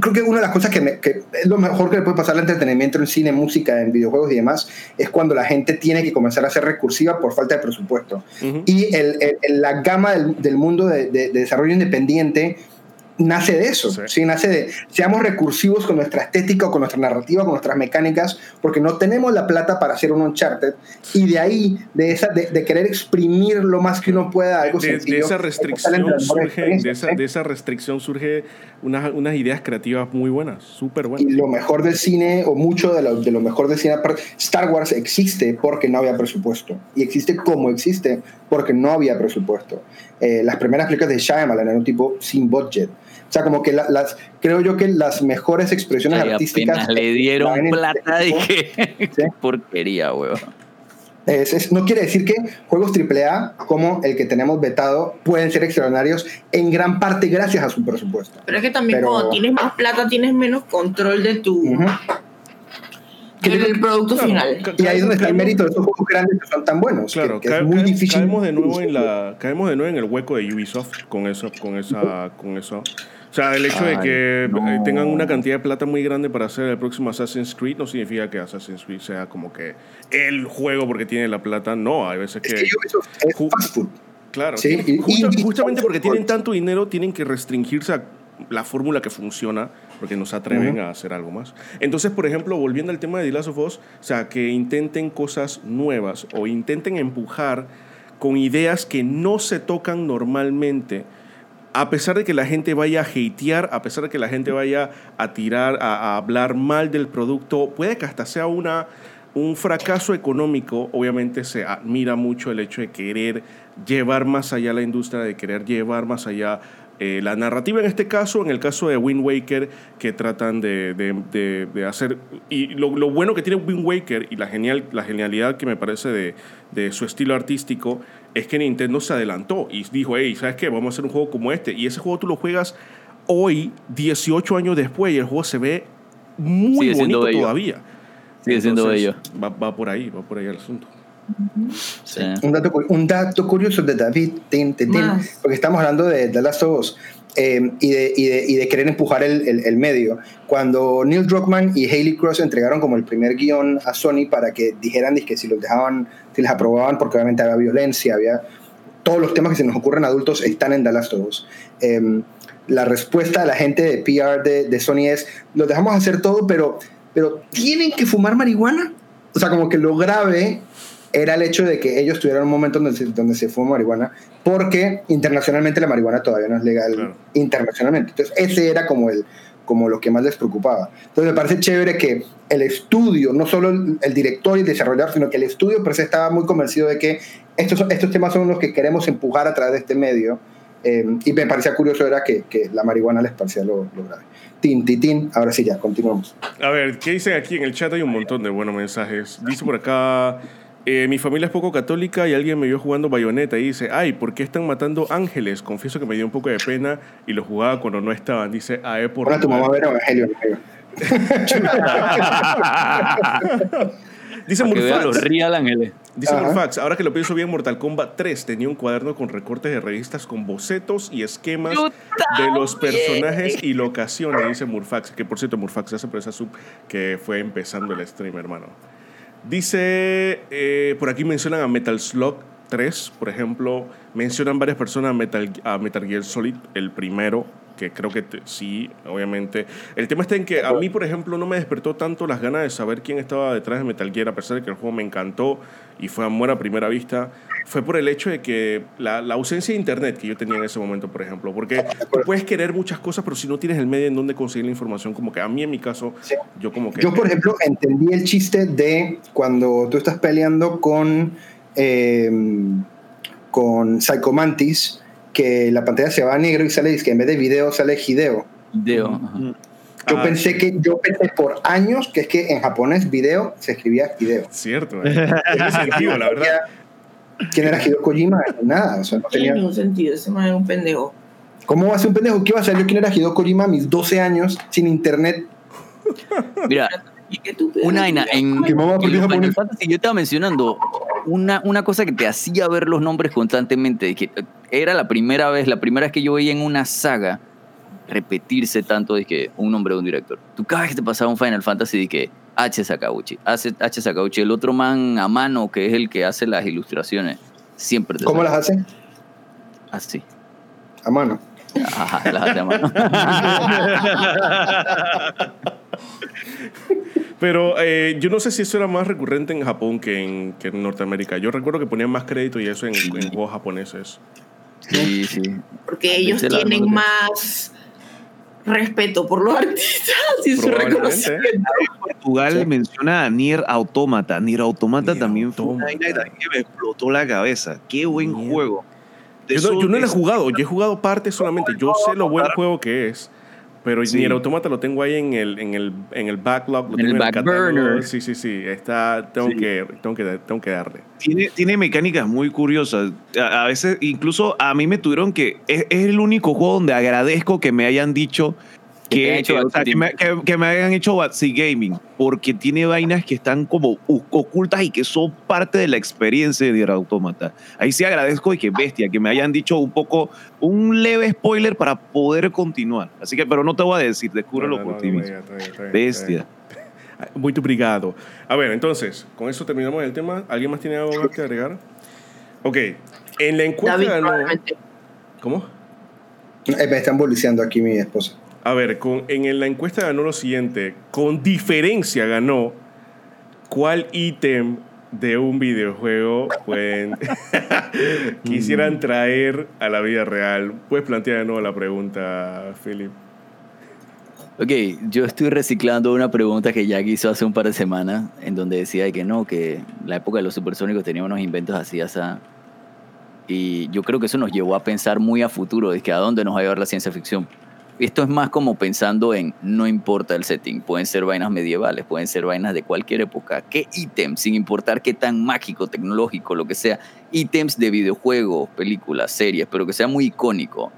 creo que una de las cosas que, me, que, es lo mejor que le puede pasar al entretenimiento en cine, música, en videojuegos y demás, es cuando la gente tiene que comenzar a ser recursiva por falta de presupuesto. Uh -huh. Y el, el, la gama del, del mundo de, de, de desarrollo independiente nace de eso, sí. ¿sí? nace de seamos recursivos con nuestra estética, con nuestra narrativa, con nuestras mecánicas, porque no tenemos la plata para hacer un Uncharted, y de ahí, de, esa, de, de querer exprimir lo más que uno pueda algo de, sencillo. De esa restricción surge, de esa, de esa, restricción surge unas, unas ideas creativas muy buenas, súper buenas. Y lo mejor del cine, o mucho de lo, de lo mejor del cine, Star Wars existe porque no había presupuesto, y existe como existe porque no había presupuesto. Eh, las primeras películas de Shyamalan eran un tipo sin budget. O sea, como que la, las, creo yo que las mejores expresiones Ay, artísticas. le dieron plata y que. ¿Sí? porquería, weón. Es, es, no quiere decir que juegos AAA como el que tenemos vetado pueden ser extraordinarios en gran parte gracias a su presupuesto. Pero es que también Pero, cuando tienes más plata tienes menos control de tu... Uh -huh. el producto claro, final. Y ahí es donde está el mérito de esos juegos grandes que son tan buenos. Claro, que, que es muy difícil. Caemos de nuevo en la, caemos de nuevo en el hueco de Ubisoft con eso, con esa, con eso. O sea, el hecho Ay, de que no. tengan una cantidad de plata muy grande para hacer el próximo Assassin's Creed no significa que Assassin's Creed sea como que el juego porque tiene la plata. No, hay veces que. Es que Ubisoft es fast food. Claro. Sí, justa, justamente porque tienen tanto dinero, tienen que restringirse a la fórmula que funciona porque no se atreven a hacer algo más. Entonces, por ejemplo, volviendo al tema de The Last of Us, o sea, que intenten cosas nuevas o intenten empujar con ideas que no se tocan normalmente, a pesar de que la gente vaya a hatear, a pesar de que la gente vaya a tirar, a, hablar mal del producto, puede que hasta sea una, un fracaso económico, obviamente se admira mucho el hecho de querer llevar más allá la industria, de querer llevar más allá eh, la narrativa. En este caso, en el caso de Wind Waker, que tratan de, de, de, hacer... Y lo, lo, bueno que tiene Wind Waker y la, genial, la genialidad que me parece de su estilo artístico es que Nintendo se adelantó y dijo, hey, ¿sabes qué? Vamos a hacer un juego como este. Y ese juego tú lo juegas hoy, 18 años después, y el juego se ve muy Sigue bonito todavía. Sigue siendo bello. Va, va por ahí, va por ahí el asunto. Sí. Un dato, un dato curioso de David, tin, tin, tin, Más. porque estamos hablando de The Last of Us eh, y, de, y, de, y de querer empujar el, el- el medio. Cuando Neil Druckmann y Haley Cross entregaron como el primer guion a Sony para que dijeran que si los dejaban, si les aprobaban, porque obviamente había violencia, había todos los temas que se nos ocurren adultos están en The Last of Us. Eh, la respuesta de la gente de PR de, de Sony es, los dejamos hacer todo, pero, pero tienen que fumar marihuana. O sea, como que lo grave era el hecho de que ellos tuvieran un momento donde se, donde se fuma marihuana, porque internacionalmente la marihuana todavía no es legal Claro. internacionalmente. Entonces, ese era como, el, como lo que más les preocupaba. Entonces, me parece chévere que el estudio, no solo el, director y el desarrollador, sino que el estudio estaba muy convencido de que estos, estos temas son los que queremos empujar a través de este medio. Eh, y me parecía curioso era que, la marihuana les parecía lo, lo grave. Tin, tin, tin. Ahora sí, ya, continuamos. A ver, ¿qué dicen aquí en el chat? Hay un montón de buenos mensajes. Dice por acá, eh, mi familia es poco católica y alguien me vio jugando bayoneta y dice, ay, ¿por qué están matando ángeles? Confieso que me dio un poco de pena y lo jugaba cuando no estaban. Dice, ah, es por... Ahora tu jugar". mamá a ver Evangelio. Dice los Murfax, Real Ángeles. dice Ajá. Murfax, ahora que lo pienso bien, Mortal Kombat 3 tenía un cuaderno con recortes de revistas con bocetos y esquemas de los personajes y locaciones, dice Murfax. Que por cierto, Murfax, gracias por esa sub que fue empezando el stream, hermano. Dice, eh, por aquí mencionan a Metal Slug 3, por ejemplo, mencionan varias personas a Metal, a Metal Gear Solid, el primero, que creo que te- sí, obviamente. El tema está en que a mí, por ejemplo, no me despertó tanto las ganas de saber quién estaba detrás de Metal Gear, a pesar de que el juego me encantó y fue amor a primera vista. Fue por el hecho de que la, la ausencia de internet que yo tenía en ese momento, por ejemplo, porque tú puedes querer muchas cosas, pero si no tienes el medio en donde conseguir la información, como que a mí en mi caso, Sí. yo como que... Yo, por ejemplo, entendí el chiste de cuando tú estás peleando con, eh, con Psycho Mantis, que la pantalla se va a negro y sale, que en vez de video sale Hideo. Video. ajá. Yo Ah, pensé que yo pensé por años que es que en japonés video se escribía Hideo. Cierto, eh. tiene sentido, la verdad. ¿Quién era Hideo Kojima? Nada, o sea, no tenía. ningún sentido, ese man era un pendejo. ¿Cómo va a ser un pendejo? ¿Qué va a ser yo quién era Hideo Kojima a mis 12 años sin internet? Mira, ¿Y qué tú una vaina en, Que mamá, ¿por en qué los Final? Fantasy, yo estaba mencionando una, una cosa que te hacía ver los nombres constantemente, que era la primera vez, la primera vez que yo veía en una saga repetirse tanto de que un nombre de un director. Tú cada vez que te pasaba un Final Fantasy de que H. Sakauchi, H. H. Sakauchi, el otro man a mano que es el que hace las ilustraciones, siempre te ¿Cómo las hace? así. A mano. Ajá, las hace a mano. Pero eh, yo no sé si eso era más recurrente en Japón que en, que en Norteamérica. Yo recuerdo que ponían más crédito y eso en, en juegos japoneses. Sí, sí. Porque ellos tienen más respeto por los artistas y su reconocimiento. Portugal menciona a Nier Automata. Nier Automata Nier también fue una que me explotó la cabeza. Qué buen Nier. juego. Yo no, yo no lo he jugado, yo he jugado parte solamente. Yo sé lo buen juego que es. Pero Sí. ni el automata lo tengo ahí en el, en el, en el backlog, lo En el tengo back catálogo. burner. Sí, sí, sí. Está, tengo, Sí. Que, tengo, que, tengo que darle. Tiene, tiene mecánicas muy curiosas. A, a veces, incluso a mí me tuvieron que. Es, es el único juego donde agradezco que me hayan dicho Que te que, hayan hecho que, o sea, Batsy que me, que- que me hayan hecho Batsy Gaming. Porque tiene vainas que están como ocultas y que son parte de la experiencia de Nier Automata. Ahí sí agradezco y que bestia, que me hayan dicho un poco, un leve spoiler para poder continuar. Así que, pero no te voy a decir, descúbrelo No, no, por ti mismo. Bestia. Muy obrigado. A ver, entonces, con eso terminamos el tema. ¿Alguien más tiene algo más que agregar? Ok. En la encuesta David ganó. probablemente. ¿Cómo? Eh, me están boliciando aquí mi esposa. A ver, con, en la encuesta ganó lo siguiente. Con diferencia ganó cuál ítem de un videojuego pueden quisieran traer a la vida real. Puedes plantear de nuevo la pregunta, Philip. Ok, yo estoy reciclando una pregunta que Jack hizo hace un par de semanas, en donde decía que no, que la época de los supersónicos tenía unos inventos así, así. Y yo creo que eso nos llevó a pensar muy a futuro, de que a dónde nos va a llevar la ciencia ficción. Esto es más como pensando en, no importa el setting, pueden ser vainas medievales, pueden ser vainas de cualquier época. ¿Qué ítems, sin importar qué tan mágico, tecnológico, lo que sea, ítems de videojuegos, películas, series, pero que sea muy icónico,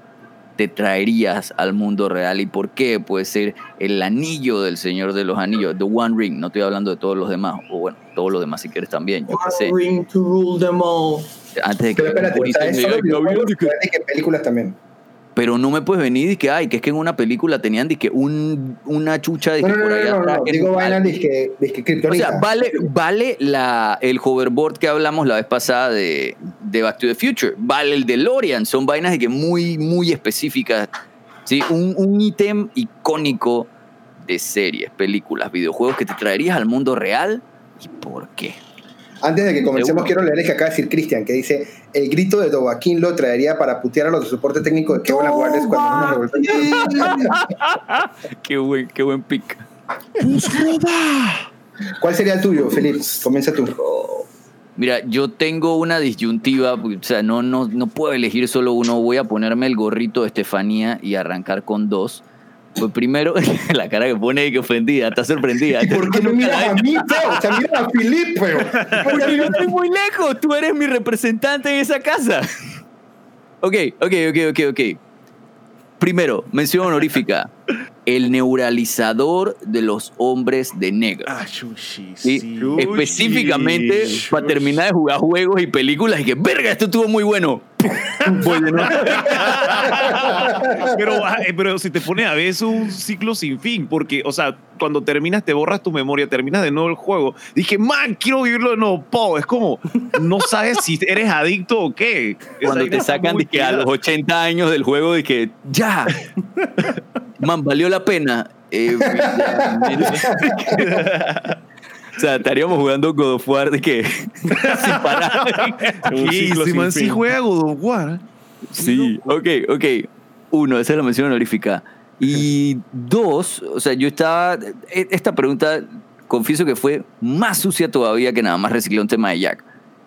te traerías al mundo real y por qué puede ser el anillo del Señor de los Anillos, The One Ring, no estoy hablando de todos los demás, o bueno, todos los demás si quieres también, yo qué sé. Ring to rule them all. Antes de que... Pero espérate, o sea, es solo videojuegos, que películas también. Pero no me puedes venir y que, ay, que es que en una película tenían que un, una chucha de No, que no, por no, allá no, Digo vainas de que, de que O sea, vale, vale la, el hoverboard que hablamos la vez pasada de, de Back to the Future. Vale el DeLorean. Son vainas de que muy, muy específicas. ¿sí? Un, un ítem icónico de series, películas, videojuegos que te traerías al mundo real. ¿Y por qué? Antes de que comencemos, quiero leer el que acaba de decir Cristian, que dice: El grito de Dovaquín lo traería para putear a los de soporte técnico de Kevin Aguardes cuando no nos revuelven. Qué buen, qué buen pick. ¿Cuál sería el tuyo, Felipe? Comienza tú. Mira, yo tengo una disyuntiva, o sea, no, no, no puedo elegir solo uno. Voy a ponerme el gorrito de Estefanía y arrancar con dos. Pues primero, la cara que pone que ofendida, está sorprendida. ¿Y por qué no miras a mí, feo? O sea, mira a Felipe, feo. Porque yo estoy muy lejos, tú eres mi representante en esa casa. Ok, ok, ok, ok, ok. Primero, mención honorífica. El neuralizador de los hombres de negro. Ah, sushi, ¿sí? sí. Específicamente para terminar de jugar juegos y películas y que, verga, esto estuvo muy bueno. Nuevo. Pero, ah, eh, pero si te pones a ver, es un ciclo sin fin, porque, o sea, cuando terminas, te borras tu memoria, terminas de nuevo el juego. Dije, man, quiero vivirlo de nuevo. Po, es como, no sabes si eres adicto o qué. Cuando te sacan de que a los pegada. 80 años del juego de que ya, man, valió la pena. Eh. o sea, estaríamos jugando God of War de que sin parar. Sí, si man sí juega God of War. Sí, ok, ok. Uno, esa es la mención honorífica. Y dos, o sea, yo estaba. e- Esta pregunta, confieso que fue más sucia todavía que nada más reciclé un tema de Jack.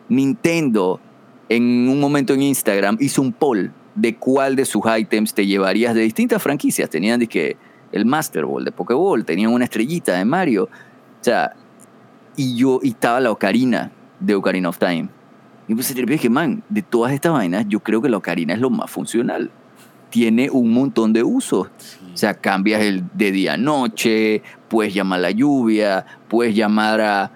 Nintendo, en un momento en Instagram, hizo un poll de cuál de sus ítems te llevarías de distintas franquicias. Tenían dizque, el Master Ball de Pokéball, tenían una estrellita de Mario. O sea, y yo, y estaba la Ocarina de Ocarina of Time. Y pues te dije, man, de todas estas vainas, yo creo que la ocarina es lo más funcional. Tiene un montón de usos. O sea, cambias el de día a noche, puedes llamar a la lluvia, puedes llamar a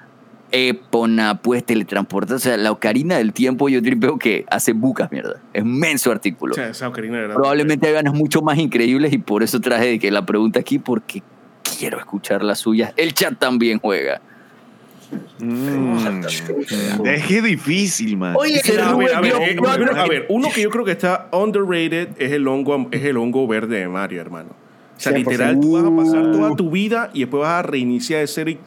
Epona, puedes teletransportar. O sea, la ocarina del tiempo yo tripeo que hace bucas, mierda. Es menso artículo. O sea, esa ocarina era- Probablemente hay ganas mucho más increíbles y por eso traje de que la pregunta aquí, porque quiero escuchar las suyas. El chat también juega. Mm. Es que difícil, man. Oye, A ver, a ver, Yo- eh, yo- primero, yo- a ver, uno que yo creo que está underrated es el hongo, es el hongo verde de Mario, hermano. O sea, 100%. literal, tú vas a pasar toda tu vida y después vas a reiniciar de cero y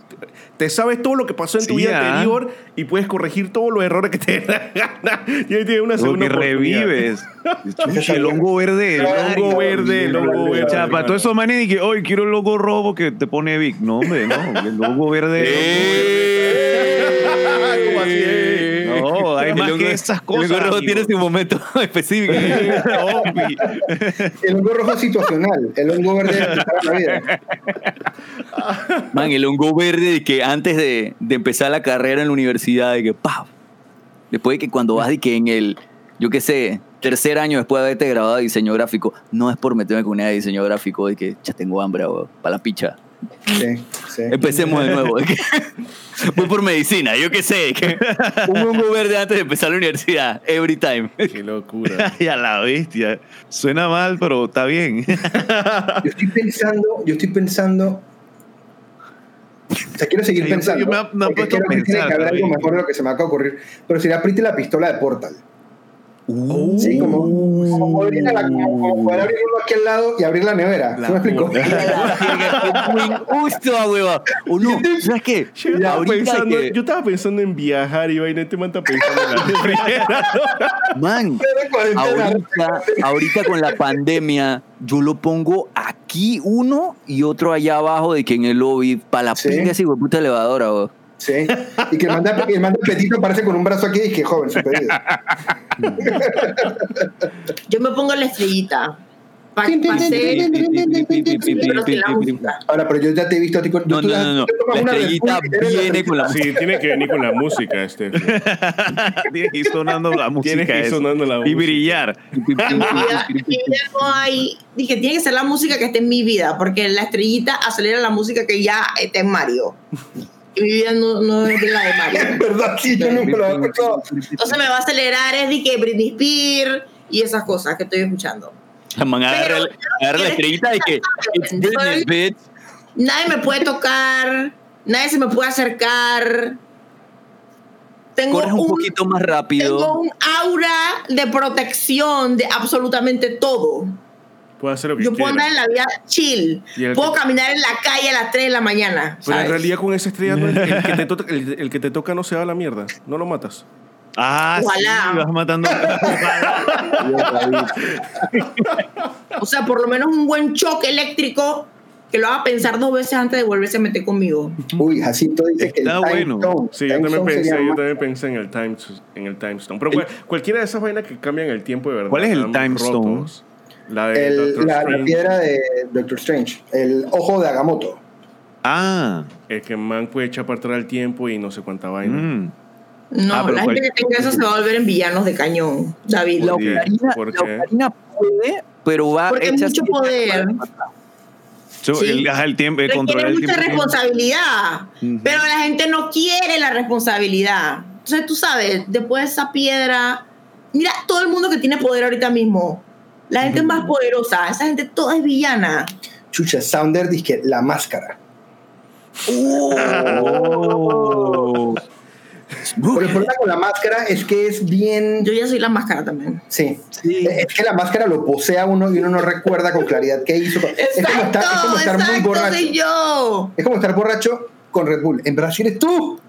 te sabes todo lo que pasó en tu Sí, vida ah. anterior y puedes corregir todos los errores que te la gana. Y ahí tienes una Como segunda que oportunidad. revives. Chucha, el hongo verde. El hongo verde, el hongo verde. Hermano. todos esos manes y que hoy quiero el logo rojo que te pone Vic. No, hombre, no. El hongo verde. ¿Cómo así? No, hay El más hongo- que esas El cosas. hongo rojo amigo. tiene su momento específico. El hongo rojo es situacional. El hongo verde es para la vida. Man, el hongo verde de que antes de, de empezar la carrera en la universidad, de que ¡pam! Después de que cuando vas de que en el, yo qué sé, tercer año después de haberte graduado de diseño gráfico, no es por meterme con una de diseño gráfico, de que ya tengo hambre, para la picha. Sí, sí. Empecemos de nuevo. voy por medicina, yo qué sé. un hongo verde antes de empezar la universidad, every time. Qué locura. Y a la bestia. Suena mal, pero está bien. Yo estoy pensando, yo estoy pensando. O sea, quiero seguir yo pensando. me ha- me porque puesto a creo que tiene pensar que haber algo también. mejor de lo que se me acaba de ocurrir. Pero sería Pretty la pistola de Portal. Uh, Sí, como, como, poder, la- como- poder abrir uno aquí al lado y abrir la nevera. ¿Sí me explico? Justo, hueva. O no, ¿sabes qué? Yo estaba, pensando, que- yo estaba pensando en viajar y vaina, este man está pensando en la refrigeradora. Man, ahorita, ahorita con la pandemia, yo lo pongo aquí uno y otro allá abajo de que en el lobby, para la Sí. pinga ese puta elevadora, vos. Sí. Y que el manda, y el manda petito aparece con un brazo aquí y dije, joven, su pedido. Yo me pongo la estrellita. Pa- pasé- música. Ahora, pero yo ya te he visto a ti con. No, no, no, La estrellita y viene con la Sí, tiene que venir con la música, este. Tiene que ir sonando la música. Tiene que ir sonando la Y música. brillar. No hay. Dije, tiene que ser la música que esté en mi vida, porque la estrellita acelera la música que ya está en Mario. Y mi vida no, no es de la de Mario. En verdad, sí, yo nunca lo había escuchado. Entonces me va a acelerar, es de que Britney Spears y esas cosas que estoy escuchando. La man agarra, Pero- agarra la estrellita de que it's Britney, bitch. Nadie me puede tocar, nadie se me puede acercar. Tengo Corres un un, poquito más tengo rápido. un aura de protección de absolutamente todo. Puede hacer lo que Yo puedo quiera. andar en la vida chill. Puedo que- caminar en la calle a las 3 de la mañana. Pero en realidad con esa estrella el, el que te toca, el, el que te toca no se va a la mierda. No lo matas. Ah, Ojalá. sí, vas matando. O sea, por lo menos un buen choque eléctrico que lo haga pensar dos veces antes de volverse a meter conmigo. Uy, Jacinto dice que el Está time bueno. Sí, yo también pensé, yo también pensé en el time, en el time stone. Pero cual- cualquiera de esas vainas que cambian el tiempo de verdad. ¿Cuál es el time stone? La de el- la, la piedra de Doctor Strange, el ojo de Agamotto. Ah. El que man puede echar para atrás el tiempo y no sé cuánta vaina. mm. No, Ah, pero la gente que tenga eso se va a volver en villanos de cañón, David. La ocarina, puede, pero va Porque hecha mucho poder. So, Sí. el, el tiempo, el Requiere controlar el mucha tiempo. responsabilidad, Ujú. pero la gente no quiere la responsabilidad. Entonces tú sabes, después de esa piedra, mira todo el mundo que tiene poder ahorita mismo. La gente más poderosa, esa gente toda es villana. Chucha, Sounder dice que la máscara. Oh. Pero el problema con la máscara es que es bien. Yo ya soy la máscara también. Sí. Sí. Es que la máscara lo posee a uno y uno no recuerda con claridad qué hizo. Es como estar, es como estar muy borracho. soy yo. Es como estar borracho con Red Bull. En Brasil eres tú.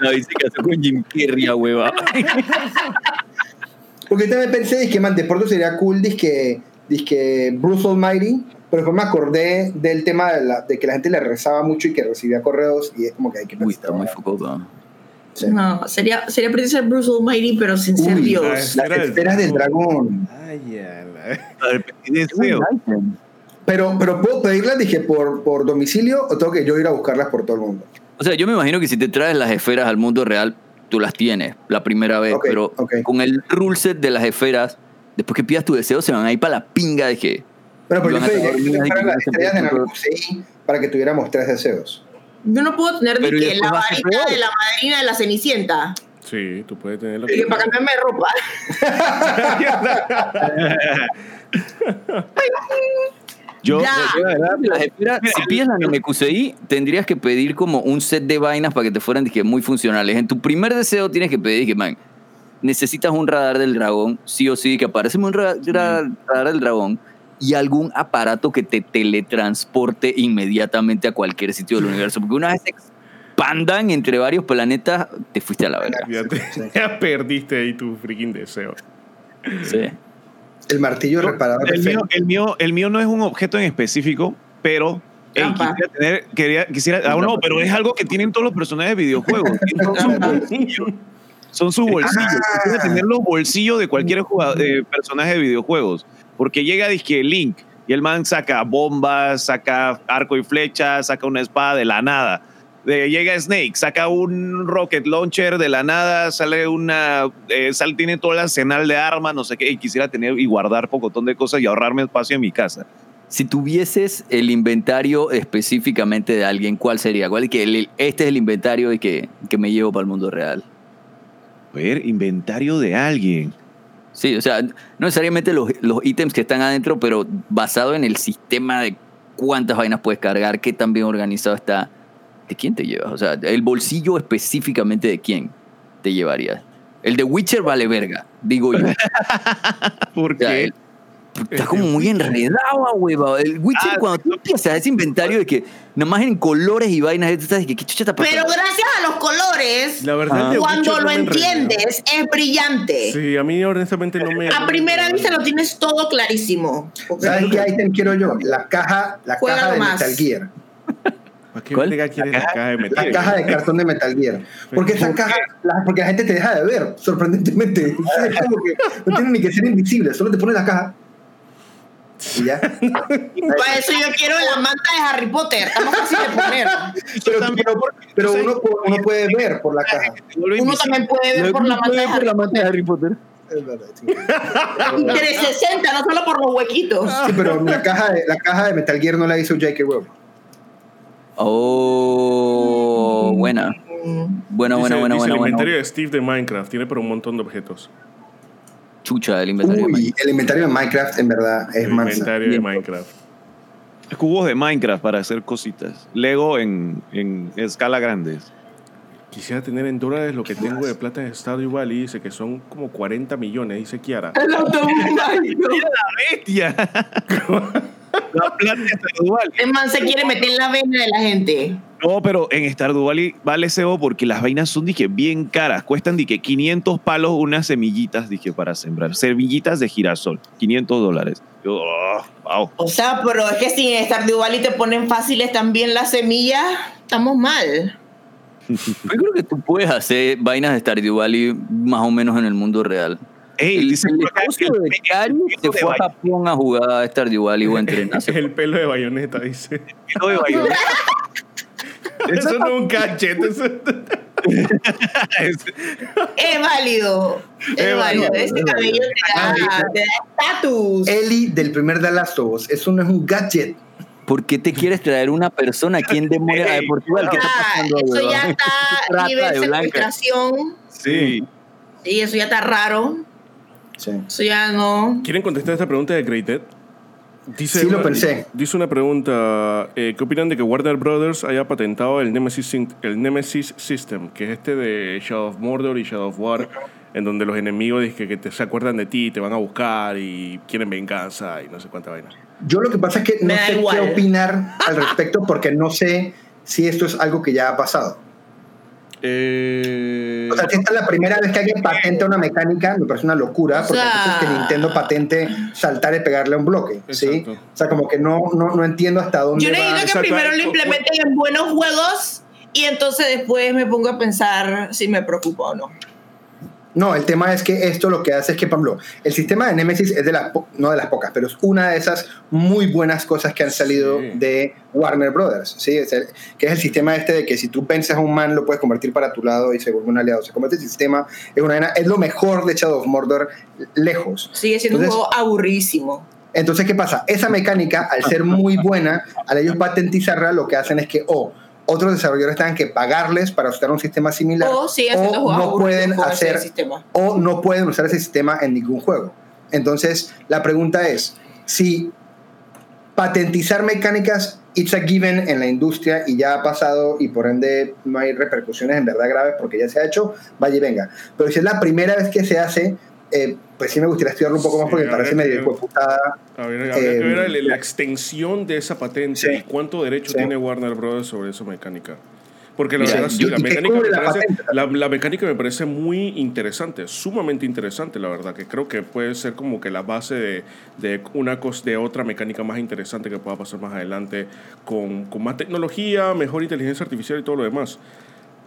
David se casó con Jim Carrey, a hueva. Porque también pensé, dije, man, de pronto sería cool, dizque, dizque Bruce Almighty, pero después me acordé del tema de, la- de que la gente le rezaba mucho y que recibía correos y es como que hay que Uy, está muy focoso. Sí. No, sería, sería pretty ser Bruce Almighty, pero sin ser Uy, Dios. Las Esfera del esferas del dragón. Ay, la- deseo. Pero, pero ¿puedo pedirlas, dije, por, por domicilio o tengo que yo ir a buscarlas por todo el mundo? O sea, yo me imagino que si te traes las esferas al mundo real, tú las tienes la primera vez, pero con el rule set de las esferas, después que pidas tu deseo, se van a ir para la pinga de que. Pero fueran así las estrellas de se Narukusei para que tuviéramos tres deseos. Yo no puedo tener ¿y que la varita de la madrina de la cenicienta. Sí, tú puedes tenerlo. Y que para cambiarme de ropa. Yo, Las esferas, si pides la Namekusei, tendrías que pedir como un set de vainas para que te fueran dije, muy funcionales. En tu primer deseo tienes que pedir que, man, necesitas un radar del dragón, sí o sí, que aparece un ra- ra- radar del dragón y algún aparato que te teletransporte inmediatamente a cualquier sitio del universo. Porque una vez se expandan entre varios planetas, te fuiste a la verga. Ya, te- ya perdiste ahí tu freaking deseo. Sí. El martillo Yo- reparador el, mío, el, mío, el mío no es un objeto en específico, pero ey, Trampa. quisiera tener, quería, quisiera, ah, no, pero es algo que tienen todos los personajes de videojuegos. Son sus bolsillos. Son sus bolsillos. Ah. Quisiera tener los bolsillos de cualquier jugador- eh, personaje de videojuegos. Porque llega disque Link y el man saca bombas, saca arco y flecha, saca una espada de la nada. Llega Snake, saca un rocket launcher de la nada, sale una, eh, sale, tiene todo el arsenal de armas, no sé qué, y quisiera tener y guardar pocotón de cosas y ahorrarme espacio en mi casa. Si tuvieses el inventario específicamente de alguien, ¿cuál sería? ¿Cuál es que el- este es el inventario y que, que me llevo para el mundo real? A ver, inventario de alguien. Sí, o sea, no necesariamente los, los ítems que están adentro, pero basado en el sistema de cuántas vainas puedes cargar, qué tan bien organizado está. ¿De quién te llevas? O sea, el bolsillo específicamente de quién te llevarías. El de Witcher vale verga, digo yo. ¿Por O sea, qué? el- está como muy enredado, hueva. El Witcher, Ah, cuando tú empiezas ese inventario de que nada más en colores y vainas, tú estás de que qué chucha está Pero gracias a los colores, La verdad, Ajá. The cuando no lo entiendes, es brillante. Sí, a mí honestamente no me. A primera vista lo tienes todo clarísimo. ¿Sabes qué ítem quiero yo? La caja, la caja de más. Metal Gear. ¿Para qué ¿Cuál? verga quieres la caja de metal? La caja de cartón de Metal Gear. Porque esa caja, la, porque la gente te deja de ver, sorprendentemente. Es como que no tiene ni que ser invisible, solo te pone la caja. Y ya. Para eso yo quiero la manta de Harry Potter. Está más fácil de poner. Pero, pero, pero uno, uno puede ver por la caja. Uno también puede ver por la manta de Harry Potter. Harry Potter. Es verdad, sí. Y 360, no solo por los huequitos. Sí, pero la caja, de, la caja de Metal Gear no la hizo J.K. Rowling. Oh, buena. Buena, buena, dice buena. el inventario de Steve de Minecraft tiene pero un montón de objetos. Chucha del inventario. Uy, el inventario de Minecraft en verdad es El mansa. inventario de. Minecraft. Cubos de Minecraft para hacer cositas. Lego en, en escala grande. Quisiera tener en dólares lo que tengo de plata de Stardew Valley. Dice que son como 40 millones, dice Kiara. El autobús mágico. ¡Bestia! la plata de se quiere meter en la vena de la gente. No, pero en Valley vale cebo porque las vainas son dije, bien caras. Cuestan dije, 500 palos unas semillitas dije, para sembrar. Semillitas de girasol. 500 dólares. Yo, oh, wow. O sea, pero es que si en Stardew Valley te ponen fáciles también las semillas, estamos mal. Yo creo que tú puedes hacer vainas de Stardew Valley más o menos en el mundo real. Ey, El, dice el que el de Cari se de fue a Japón a jugar a Stardew Valley o a entrenarse. El pelo de bayoneta, dice. pecho de Bayonetta. Eso no es un gadget. eso- Es- válido. Es, válido. Ese es cabello válido. te da estatus. Ellie del primer The Last of Us, eso no es un gadget. ¿Por qué te quieres traer una persona aquí en demonios a Portugal? ¿Qué está Ah, pasando? eso ya está nivel de secuestración. sí. Sí, eso ya está raro. Sí. Ya no. ¿Quieren contestar esta pregunta de Great Dead? Dice Sí, lo pensé. Dice una pregunta. eh, ¿Qué opinan de que Warner Brothers haya patentado el Nemesis, el Nemesis System? Que es este de Shadow of Mordor y Shadow of War, en donde los enemigos que te, se acuerdan de ti, te van a buscar y quieren venganza y no sé cuánta vaina. Yo lo que pasa es que no sé igual. qué opinar al respecto porque no sé si esto es algo que ya ha pasado. Eh, O sea, si esta es la primera vez que alguien patenta una mecánica, me parece una locura, O porque sea- entonces que Nintendo patente saltar y pegarle a un bloque, ¿sí? Exacto. O sea, como que no, no, no entiendo hasta dónde Yo va. necesito que exacto, primero lo implementen en buenos juegos y entonces después me pongo a pensar si me preocupa o no. No, el tema es que esto lo que hace es que, ejemplo, el sistema de Nemesis es de las, no de las pocas, pero es una de esas muy buenas cosas que han salido Sí. de Warner Brothers, ¿sí? Es el- que es el sistema este de que si tú pensas a un man lo puedes convertir para tu lado y se vuelve un aliado. O sea, como este sistema es, una, es lo mejor de Shadow of Mordor lejos. Sigue siendo Entonces- un juego aburridísimo. Entonces, ¿qué pasa? Esa mecánica, al ser muy buena, al ellos patentizarla, lo que hacen es que o otros desarrolladores tengan que pagarles para usar un sistema similar O haciendo o no pueden hacer o no pueden usar ese sistema en ningún juego. Entonces, la pregunta es, si patentizar mecánicas it's a given en la industria y ya ha pasado y por ende no hay repercusiones en verdad graves porque ya se ha hecho, vaya y venga. Pero si es la primera vez que se hace, eh, pues sí me gustaría estudiarlo un poco más Sí, porque me parece medio que- hijueputada. habría, habría eh, que ver la, extensión de esa patente Sí. y cuánto derecho Sí. tiene Warner Brothers sobre esa mecánica. Porque la Mira, verdad, sí, yo- la mecánica, me parece, patente la, la mecánica me parece muy interesante, sumamente interesante, la verdad, que creo que puede ser como que la base de, de una cos- de otra mecánica más interesante que pueda pasar más adelante con, con más tecnología, mejor inteligencia artificial y todo lo demás.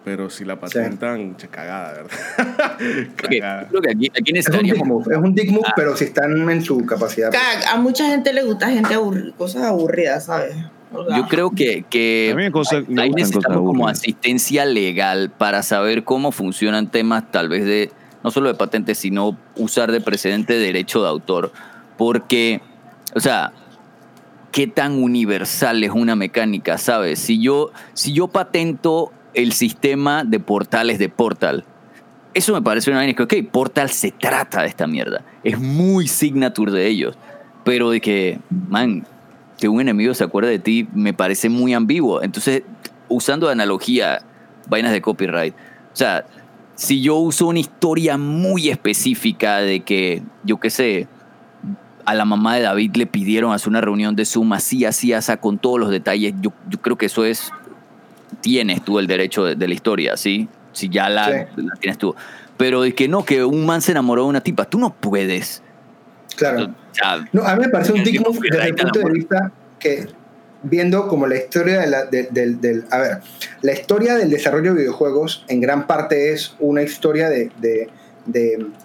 Pero si la patentan, che, cagada, ¿verdad? Cagada. creo que aquí, aquí Es un dick move, es un dick move, pero si están en su capacidad. Cag, A mucha gente le gusta gente aburri- cosas aburridas, ¿sabes? O sea, Yo creo que, que A mí me cosa- ahí- necesitamos cosas como asistencia legal para saber cómo funcionan temas tal vez de, no solo de patentes, sino usar de precedente derecho de autor. Porque, o sea, qué tan universal es una mecánica, ¿sabes? Si yo, si yo patento el sistema de portales de Portal, eso me parece una vaina que, ok, Portal se trata de esta mierda. Es muy signature de ellos. Pero de que, man, que un enemigo se acuerde de ti me parece muy ambiguo. Entonces, usando de analogía, vainas de copyright. O sea, si yo uso una historia muy específica de que, yo qué sé, a la mamá de David le pidieron hacer una reunión de Zoom así, así, así, con todos los detalles, yo, yo creo que eso es, tienes tú el derecho de, de la historia, ¿sí? Si ya la, Sí. la tienes tú. Pero de que no, que un man se enamoró de una tipa, tú no puedes. Claro. O sea, No, a mí me parece un dick move desde el punto de vista que viendo como la historia de la, de- del, del- a ver, la historia del desarrollo de videojuegos en gran parte es una historia de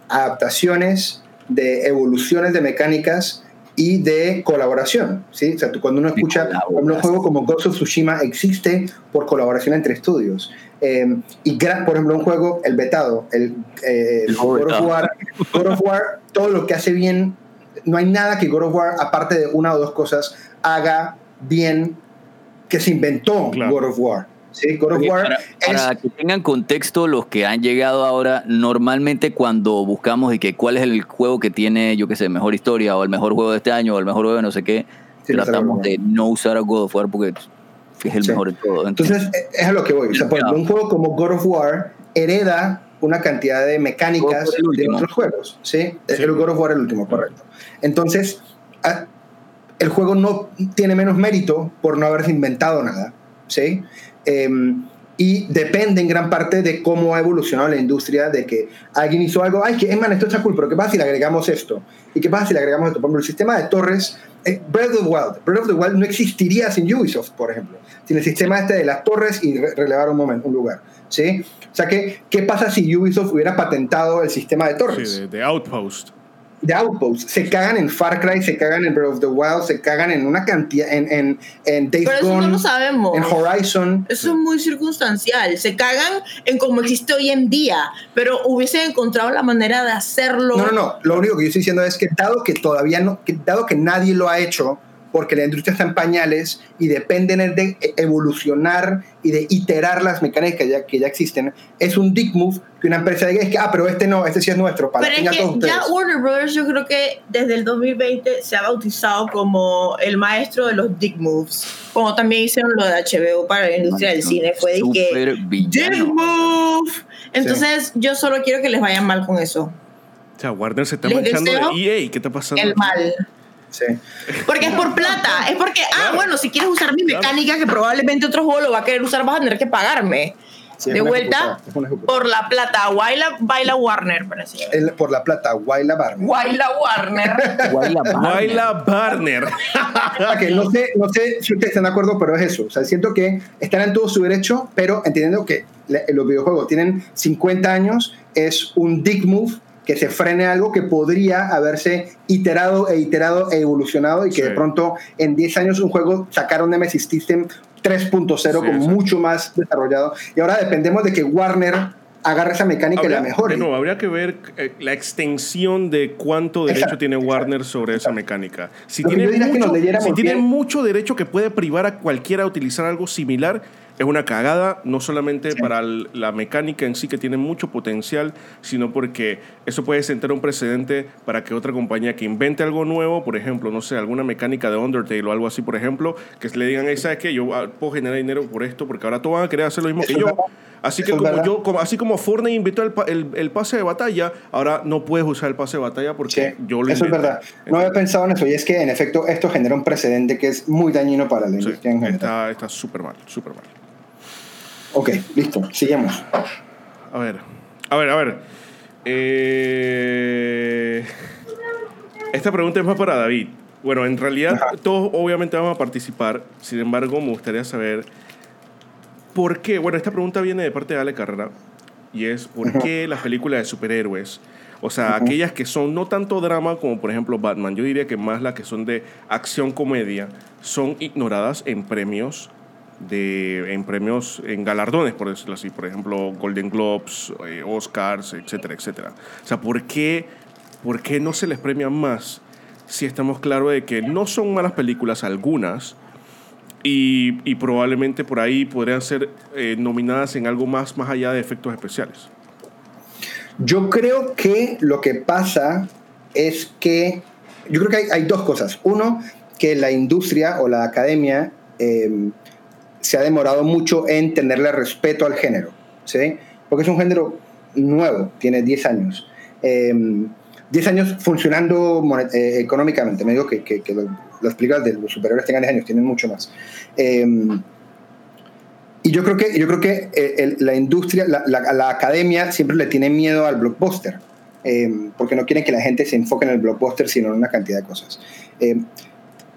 adaptaciones, de evoluciones de mecánicas y de colaboración, ¿sí? O sea, tú- cuando uno escucha un juego como Ghost of Tsushima existe por colaboración entre estudios. Eh, y por ejemplo, un juego, el vetado, el, eh, El God of. War, God of War, todo lo que hace bien, no hay nada que God of War, aparte de una o dos cosas, haga bien que se inventó Claro. God of War. ¿Sí? God of War para, es... para que tengan contexto los que han llegado ahora, normalmente cuando buscamos de que cuál es el juego que tiene, yo qué sé, mejor historia o el mejor juego de este año o el mejor juego de no sé qué, Sí, tratamos de no usar a God of War porque es el Sí. mejor de todo. Entonces, eh, es a lo que voy. O sea, por ejemplo, un juego como God of War hereda una cantidad de mecánicas de otros juegos. ¿sí? Sí. El God of War el último, correcto. Entonces, el juego no tiene menos mérito por no haberse inventado nada. ¿sí? Em, y depende en gran parte de cómo ha evolucionado la industria, de que alguien hizo algo, ay, que, eh, man, esto está cool, pero ¿qué pasa si le agregamos esto? ¿Y qué pasa si le agregamos esto? Por ejemplo, el sistema de torres, eh, Breath of the Wild, Breath of the Wild no existiría sin Ubisoft, por ejemplo, sin el sistema este de las torres y re- relevar un momento, un lugar, ¿sí? O sea, ¿qué, ¿qué pasa si Ubisoft hubiera patentado el sistema de torres? Sí, de, de Outpost. De Outpost. Se cagan en Far Cry, se cagan en Breath of the Wild, se cagan en una cantidad, en, en, en Days Pero eso Gone, no lo sabemos. en Horizon. Eso es muy circunstancial. Se cagan en cómo existe hoy en día, pero hubiesen encontrado la manera de hacerlo. No, no, no. Lo único que yo estoy diciendo es que dado que todavía no, que dado que nadie lo ha hecho, porque la industria está en pañales y dependen de e- evolucionar y de iterar las mecánicas que ya, que ya existen, es un dick move que una empresa diga, es que, ah, pero este no, este sí es nuestro, para Pero que es todos que ustedes. ya Warner Brothers yo creo que desde el 2020 se ha bautizado como el maestro de los dick moves. Como también hicieron lo de HBO para la industria del cine. Fue de que Súper dick villano. move. Entonces yo solo quiero que les vaya mal con eso. O sea, Warner se está Les manchando de EA. ¿Qué está pasando? El mal. Sí. Porque es por plata. Es porque, ah, Claro. bueno, si quieres usar mi Claro. mecánica que probablemente otro juego lo va a querer usar, vas a tener que pagarme. Sí, de vuelta por la plata. Baila, baila Warner. El- por la plata, Waila Barney. Baila Warner. Guayla Barner. Waila Barner. Que no sé, no sé si ustedes están de acuerdo, pero es eso. O sea, siento que están en todo su derecho, pero entendiendo que los videojuegos tienen 50 años, es un dick move que se frene algo que podría haberse iterado e iterado e evolucionado y que Sí. de pronto en 10 años un juego sacaron Nemesis System 3.0 Sí, con mucho más desarrollado y ahora dependemos de que Warner agarre esa mecánica y la mejore. nuevo, habría que ver eh, la extensión de cuánto derecho Exacto, tiene Warner exacto, sobre esa mecánica. Si tiene, mucho, si tiene mucho derecho que puede privar a cualquiera a utilizar algo similar, es una cagada, no solamente para la mecánica en sí, que tiene mucho potencial, sino porque eso puede sentar un precedente para que otra compañía que invente algo nuevo, por ejemplo, no sé, alguna mecánica de Undertale o algo así, por ejemplo, que le digan, "Ey, ¿sabes qué? Yo ah, puedo generar dinero por esto, porque ahora todos van a querer hacer lo mismo que es yo. Así que es como yo, como, así como Fortnite inventó el, el, el pase de batalla, ahora no puedes usar el pase de batalla porque Sí, yo lo eso es verdad. No había pensado en eso y es que en efecto esto genera un precedente que es muy dañino para la Sí, industria en general. está súper mal, súper mal. Ok, listo, sigamos. A ver, a ver, a ver. Eh, esta pregunta es más para David. Bueno, en realidad Ajá. todos obviamente vamos a participar. Sin embargo, me gustaría saber por qué. Bueno, esta pregunta viene de parte de Ale Carrera y es por Ajá. qué las películas de superhéroes, o sea, Ajá. aquellas que son no tanto drama como por ejemplo Batman, yo diría que más las que son de acción comedia, son ignoradas en premios de en premios en galardones por decirlo así. Por ejemplo Golden Globes eh, Oscars etcétera etcétera. O sea por qué por qué no se les premia más si estamos claros de que no son malas películas algunas y, y probablemente por ahí podrían ser eh, nominadas en algo más más allá de efectos especiales Yo creo que lo que pasa es que, yo creo que hay, hay dos cosas. Uno, que la industria o la academia eh, se ha demorado mucho en tenerle respeto al género, ¿sí? Porque es un género nuevo, tiene 10 años. 10 años funcionando económicamente. Me digo que, que, que las películas de los superhéroes tengan 10 años, tienen mucho más. Y yo creo que, yo creo que eh, la industria, la, academia siempre le tiene miedo al blockbuster, eh, porque no quieren que la gente se enfoque en el blockbuster, sino en una cantidad de cosas.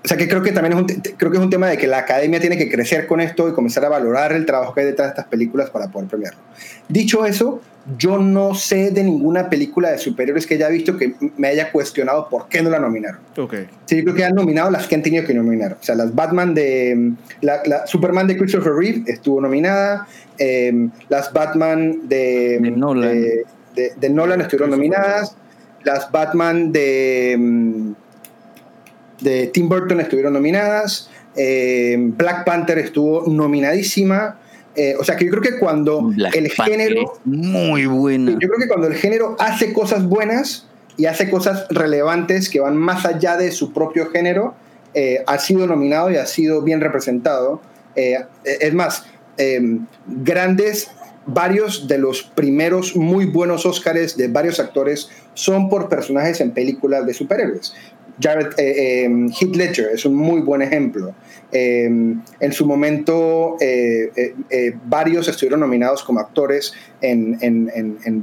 O sea que creo que también es un, creo que es un tema de que la academia tiene que crecer con esto y comenzar a valorar el trabajo que hay detrás de estas películas para poder premiarlo. Dicho eso, yo no sé de ninguna película de superhéroes que haya visto que me haya cuestionado por qué no la nominaron. Okay. Sí, yo creo que han nominado las que han tenido que nominar. O sea, las Batman de... La, Superman de Christopher Reeve estuvo nominada. Em, las Batman de, de Nolan, de, de, Nolan estuvieron nominadas. Las Batman de em, de Tim Burton estuvieron nominadas, eh, Black Panther estuvo nominadísima. Eh, o sea que yo creo que cuando el género. Muy buena. Yo creo que cuando el género hace cosas buenas y hace cosas relevantes que van más allá de su propio género, eh, ha sido nominado y ha sido bien representado. es más, grandes, varios de los primeros muy buenos Óscares de varios actores son por personajes en películas de superhéroes. Jared, eh, Ledger es un muy buen ejemplo. Em, en su momento, eh, eh, varios estuvieron nominados como actores en,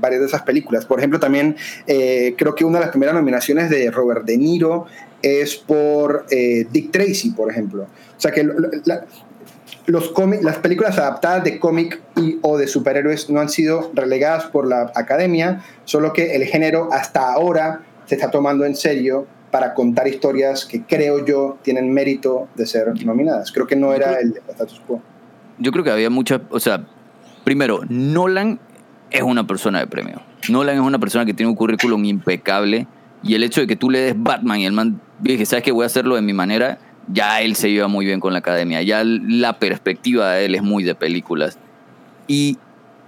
varias de esas películas. Por ejemplo, también creo que una de las primeras nominaciones de Robert De Niro es por Dick Tracy, por ejemplo. O sea que los las películas adaptadas de cómic o de superhéroes no han sido relegadas por la academia, solo que el género hasta ahora se está tomando en serio para contar historias que creo yo tienen mérito de ser nominadas. Creo que no era el status quo. Yo creo que había muchas, o sea, primero, Nolan es una persona de premio. Nolan es una persona que tiene un currículum impecable y el hecho de que tú le des Batman y el man dije, ¿sabes que voy a hacerlo de mi manera? Ya él se lleva muy bien con la academia, ya la perspectiva de él es muy de películas. Y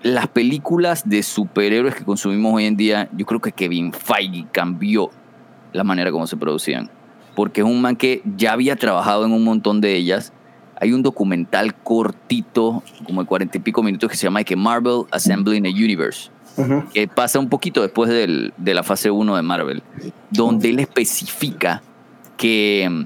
las películas de superhéroes que consumimos hoy en día, yo creo que Kevin Feige cambió la manera como se producían. Porque es un man que ya había trabajado en un montón de ellas. Hay un documental cortito, como de cuarenta y pico minutos, que se llama que Marvel Assembling a Universe. Que pasa un poquito después del, de la fase 1 de Marvel, donde él especifica que mm,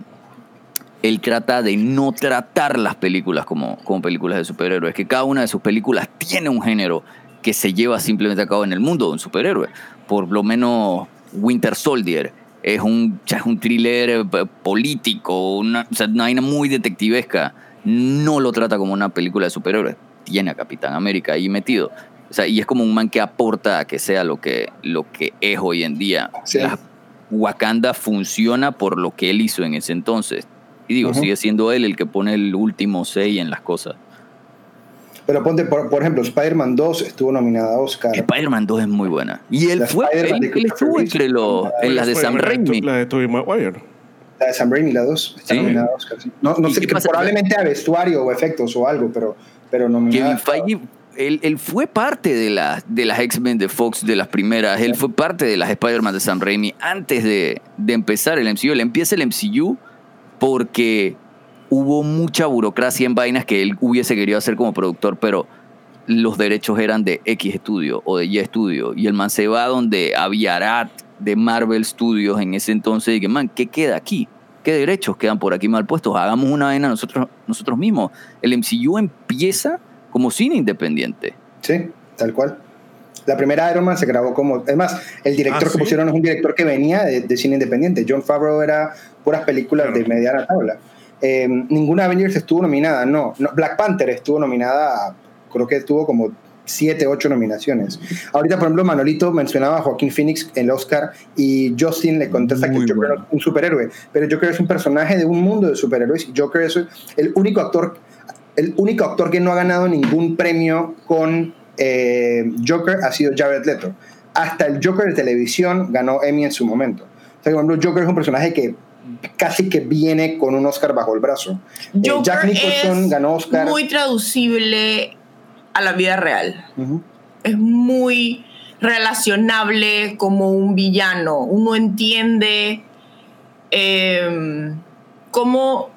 él trata de no tratar las películas como, como películas de superhéroes, que cada una de sus películas tiene un género que se lleva simplemente a cabo en el mundo de un superhéroe. Por lo menos Winter Soldier es un, es un thriller eh, político, una, o sea, una vaina muy detectivesca. No lo trata como una película de superhéroes. Tiene a Capitán América ahí metido. O sea, y es como un man que aporta a que sea lo que, lo que es hoy en día. Wakanda funciona por lo que él hizo en ese entonces. Y digo, sigue siendo él el que pone el último 6 en las cosas. Pero ponte, por, ejemplo, Spider-Man 2 estuvo nominada a Oscar. Spider-Man 2 es muy buena. Y él fue, él, estuvo entre los, en las de Sam Raimi. La de Tobey Maguire. La de Sam Raimi, la 2, está nominada a Oscar. No, no sé, probablemente a vestuario o efectos o algo, pero, pero nominada. Kevin Feige, él, él, fue parte de, la, de las X-Men de Fox, de las primeras. Él fue parte de las Spider-Man de Sam Raimi antes de, de empezar el MCU. Él empieza el MCU porque hubo mucha burocracia en vainas que él hubiese querido hacer como productor, pero los derechos eran de X Studio o de Y Studio. Y el man se va donde había Arat de Marvel Studios en ese entonces y que, man, ¿qué queda aquí? ¿Qué derechos quedan por aquí mal puestos? Hagamos una vaina nosotros, nosotros mismos. El MCU empieza como cine independiente. Sí, tal cual. La primera Iron Man se grabó como. Es más, el director ah, que pusieron es un director que venía de, cine independiente. John Favreau era puras películas de mediana tabla. Eh, ninguna Avengers estuvo nominada, no. Black Panther estuvo nominada, creo que estuvo como siete, ocho nominaciones. Ahorita, por ejemplo, Manolito mencionaba a Joaquín Phoenix en el Oscar y Justin le contesta que Joker es un superhéroe, pero Joker es un personaje de un mundo de superhéroes y Joker es el único actor, el único actor que no ha ganado ningún premio con eh, Joker ha sido Jared Leto. Hasta el Joker de televisión ganó Emmy en su momento. O sea, por ejemplo, Joker es un personaje que casi que viene con un Oscar bajo el brazo. Eh, Jack Nicholson ganó Oscar. Muy traducible a la vida real. Es muy relacionable como un villano. Uno entiende em, cómo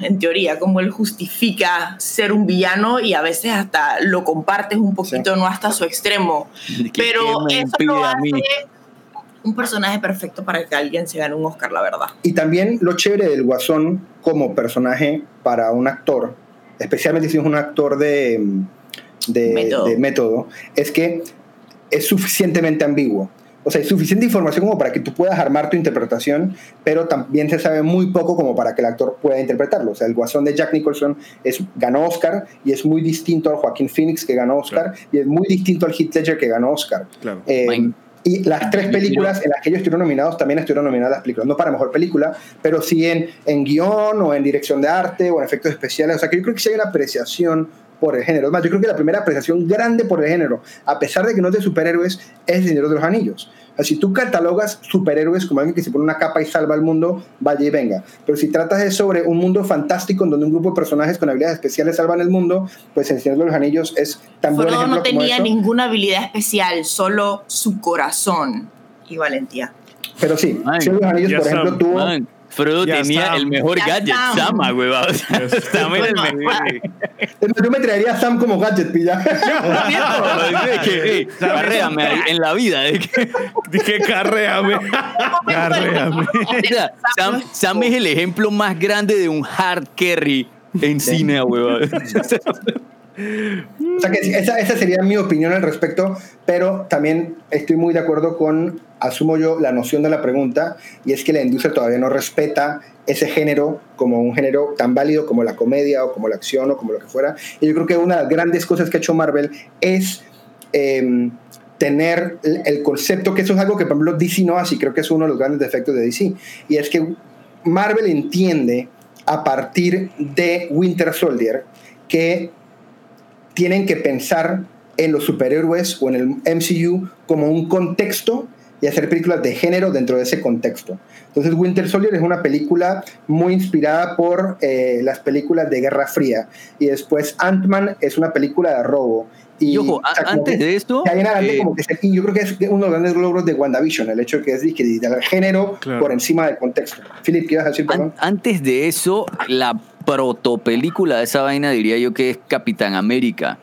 en teoría, cómo él justifica ser un villano y a veces hasta lo compartes un poquito, no hasta su extremo. Pero eso lo hace un personaje perfecto para que alguien se gane un Oscar, la verdad. Y también lo chévere del Guasón como personaje para un actor, especialmente si es un actor de, de método, es que es suficientemente ambiguo. O sea, hay suficiente información como para que tú puedas armar tu interpretación, pero también se sabe muy poco como para que el actor pueda interpretarlo. O sea, el guasón de Jack Nicholson es, ganó Oscar y es muy distinto al Joaquín Phoenix que ganó Oscar y es muy distinto al Heath Ledger que ganó Oscar. Claro. Eh, y las tres películas en las que ellos estuvieron nominados también estuvieron nominadas las películas, no para mejor película, pero sí en, en guion o en dirección de arte o en efectos especiales. O sea, que yo creo que sí hay una apreciación por el género. Además, yo creo que la primera apreciación grande por el género, a pesar de que no es de superhéroes, es el dinero de los Anillos. Si tú catalogas superhéroes como alguien que se pone una capa y salva al mundo, vaya y venga. Pero si tratas de sobre un mundo fantástico en donde un grupo de personajes con habilidades especiales salvan el mundo, pues el Señor de los Anillos es tan buen ejemplo no tenía ninguna habilidad especial, solo su corazón y valentía. Pero sí, el Señor de los Anillos, por ejemplo, tuvo... Frodo tenía el mejor gadget, Sam, güey. Sam era el mejor. Yo me traería a Sam como gadget, pilla. carréame en la vida. Dije, carréame. carréame. Sam, Sam es el ejemplo más grande de un hard carry en cine, güey. O sea que esa, esa, sería mi opinión al respecto, pero también estoy muy de acuerdo con, asumo yo, la noción de la pregunta, y es que la industria todavía no respeta ese género como un género tan válido como la comedia o como la acción o como lo que fuera. Y yo creo que una de las grandes cosas que ha hecho Marvel es em, tener el concepto, que eso es algo que por ejemplo DC no hace, y creo que es uno de los grandes defectos de DC, y es que Marvel entiende a partir de Winter Soldier que tienen que pensar en los superhéroes o en el MCU como un contexto y hacer películas de género dentro de ese contexto. Entonces Winter Soldier es una película muy inspirada por eh, las películas de Guerra Fría y después Ant-Man es una película de robo. Y, ojo, antes de esto... Eh, como que yo creo que es uno de los grandes logros de WandaVision, el hecho de que es de género por encima del contexto. Philip, ¿qué ibas a decir? antes de eso, la protopelícula de esa vaina diría yo que es Capitán América.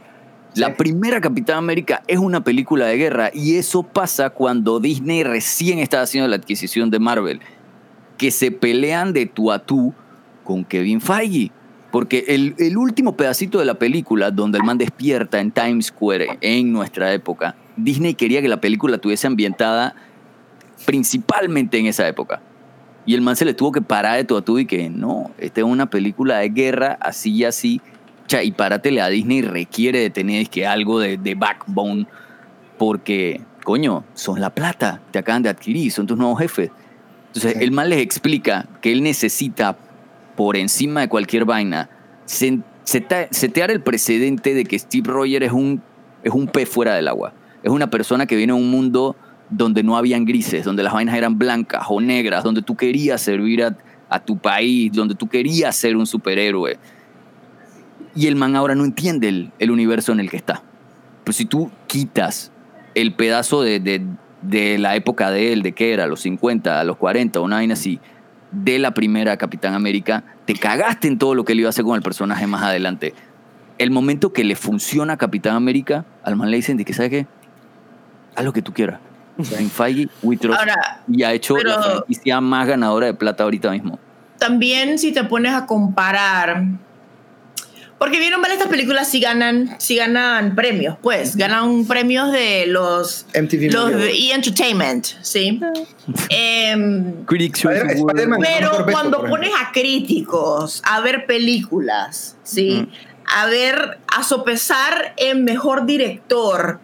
La primera Capitán América es una película de guerra y eso pasa cuando Disney recién está haciendo la adquisición de Marvel, que se pelean de tú a tú con Kevin Feige. Porque el, el último pedacito de la película, donde el man despierta en Times Square en nuestra época, Disney quería que la película tuviese ambientada principalmente en esa época. Y el man se le tuvo que parar de todo a todo y que no, esta es una película de guerra, así y así. Cha, y páratele a Disney requiere de tener que algo de, backbone, porque, coño, son la plata, te acaban de adquirir, son tus nuevos jefes. Entonces, el man les explica que él necesita, por encima de cualquier vaina, setear el precedente de que Steve Rogers es un, es un pez fuera del agua. Es una persona que viene a un mundo donde no habían grises, donde las vainas eran blancas o negras, donde tú querías servir a, tu país, donde tú querías ser un superhéroe. Y el man ahora no entiende el, universo en el que está. Pues si tú quitas el pedazo de, la época de él, de que era, los 50, a los 40, una vaina así, de la primera Capitán América, te cagaste en todo lo que él iba a hacer con el personaje más adelante. El momento que le funciona a Capitán América, al man le dicen de que, ¿sabe qué? Haz lo que tú quieras en Feige, y ha hecho la franquicia más ganadora de plata ahorita mismo. También si te pones a comparar, porque vieron mal estas películas si ganan, si ganan premios, pues ganan premios de los MTV los de E Entertainment, sí. Em, pero cuando pones a críticos a ver películas, sí, a ver a sopesar en mejor director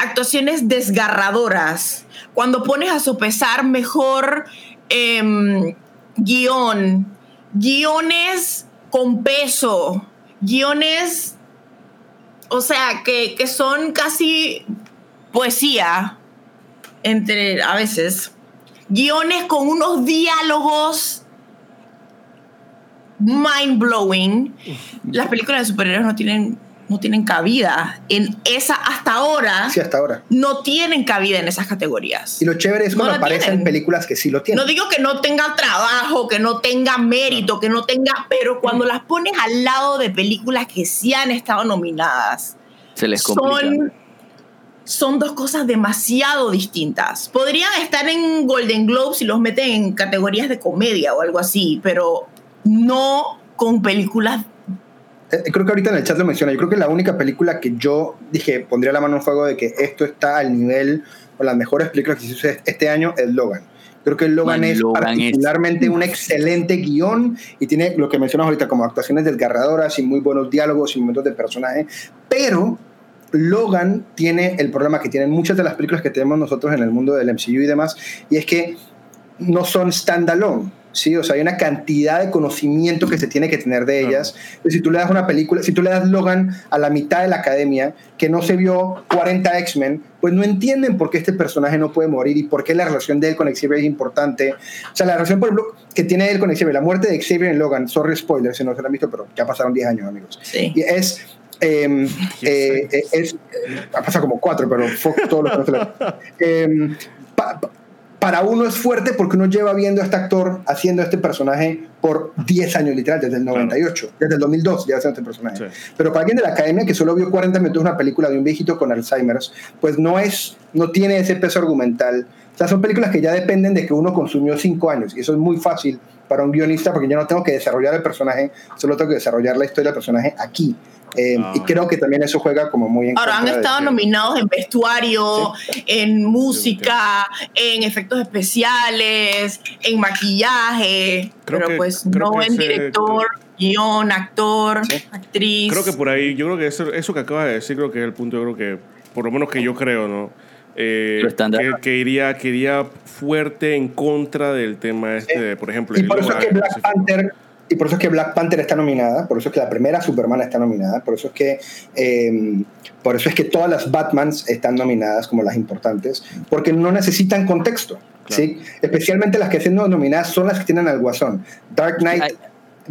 actuaciones desgarradoras, cuando pones a sopesar mejor em, guion, guiones con peso, guiones, o sea, que, que son casi poesía, entre a veces, guiones con unos diálogos mind blowing. Las películas de superhéroes no tienen no tienen cabida en esa hasta ahora. Sí, hasta ahora. No tienen cabida en esas categorías. Y lo chévere es No cuando aparecen tienen. películas que sí lo tienen. No digo que no tenga trabajo, que no tenga mérito, que no tenga, pero cuando las pones al lado de películas que sí han estado nominadas, Se les complica. son, son dos cosas demasiado distintas. Podrían estar en Golden Globes si los meten en categorías de comedia o algo así, pero no con películas. Eh, Creo que ahorita en el chat lo menciona. Yo creo que la única película que yo dije, pondría la mano en fuego de que esto está al nivel o las mejores películas que se hizo este año es Logan. Creo que Logan Man, es Logan es- particularmente un excelente guion y tiene lo que mencionas ahorita como actuaciones desgarradoras y muy buenos diálogos y momentos de personaje. Pero Logan tiene el problema que tienen muchas de las películas que tenemos nosotros en el mundo del MCU y demás, y es que no son standalone. Sí, o sea, hay una cantidad de conocimiento que se tiene que tener de ellas. Entonces, si tú le das una película, si tú le das Logan a la mitad de la academia que no se vio 40 X-Men, pues no entienden por qué este personaje no puede morir y por qué la relación de él con Xavier es importante. O sea, la relación, por ejemplo, que tiene él con Xavier, la muerte de Xavier en Logan, sorry spoiler si no se lo han visto, pero ya pasaron 10 años, amigos. Sí. Y es. eh, eh, eh, es eh, ha pasado como cuatro, pero fuck todo lo que no se le- Eh, pa- pa- para uno es fuerte porque uno lleva viendo a este actor haciendo este personaje por 10 años, literal, desde el 98, desde el 2002 ya haciendo este personaje. Sí. Pero para alguien de la academia que solo vio 40 minutos una película de un viejito con Alzheimer's, pues no es, no tiene ese peso argumental. O sea, son películas que ya dependen de que uno consumió 5 años y eso es muy fácil para un guionista porque yo no tengo que desarrollar el personaje, solo tengo que desarrollar la historia del personaje aquí. Eh, Ah. y creo que también eso juega como muy en Ahora han de estado nominados en vestuario, en música, en efectos especiales, en maquillaje, Creo pero que- pues creo no en director, guion, actor, Sí. actriz. Creo que por ahí, yo creo que eso, eso que acabas de decir, creo que es el punto, yo creo que, por lo menos que yo creo, ¿no? Eh, que, que iría, que iría fuerte en contra del tema este, de, por ejemplo, Y por eso es que Black. Panther y por eso es que Black Panther está nominada, por eso es que la primera Superman está nominada, por eso es que eh, por eso es que todas las Batmans están nominadas como las importantes, porque no necesitan contexto, ¿sí? Especialmente las que están nominadas son las que tienen al Guasón, Dark Knight.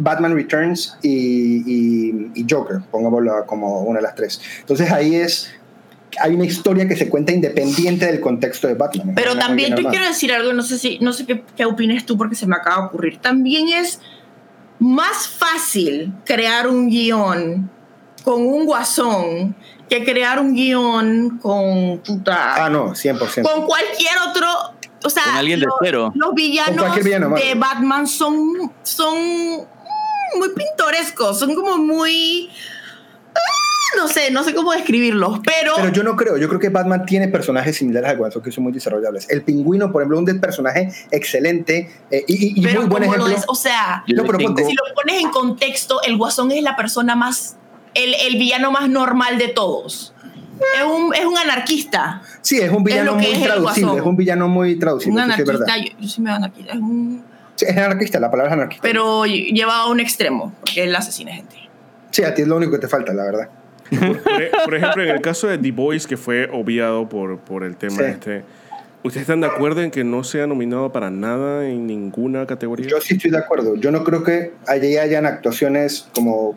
Batman Returns y, y- y Joker, pongámoslo como una de las tres. Entonces ahí es hay una historia que se cuenta independiente del contexto de Batman. Pero también armada. quiero decir algo, no sé si, no sé qué, qué opinas tú porque se me acaba de ocurrir. También es más fácil crear un guion con un guasón que crear un guion con puta. Ah, no, 100%. con cualquier otro. O sea, Con alguien de lo- cero. los villanos villano, de. Batman son, son muy pintorescos, son como muy. No sé, no sé cómo describirlos, pero. Pero yo no creo, yo creo que Batman tiene personajes similares al Guasón que son muy desarrollables. El pingüino, por ejemplo, un del personaje excelente eh, y, y- y pero muy buen como lo ejemplo. es, o sea, No, pero tengo- si lo pones en contexto, el guasón es la persona más. El, el villano más normal de todos. Es un, es un anarquista. Sí, es un villano lo que muy es traducible, es un villano muy traducible, Un sí es verdad. Yo, yo sí me anarquista. Es un, Sí, es anarquista, la palabra es anarquista. pero lleva a un extremo, porque él asesina gente. Sí, a ti es lo único que te falta, la verdad. Por, por ejemplo, en el caso de The Boys, que fue obviado por, por el tema Sí. este, ¿ustedes están de acuerdo en que no sea nominado para nada en ninguna categoría? Yo sí estoy de acuerdo. Yo no creo que allí hayan actuaciones como.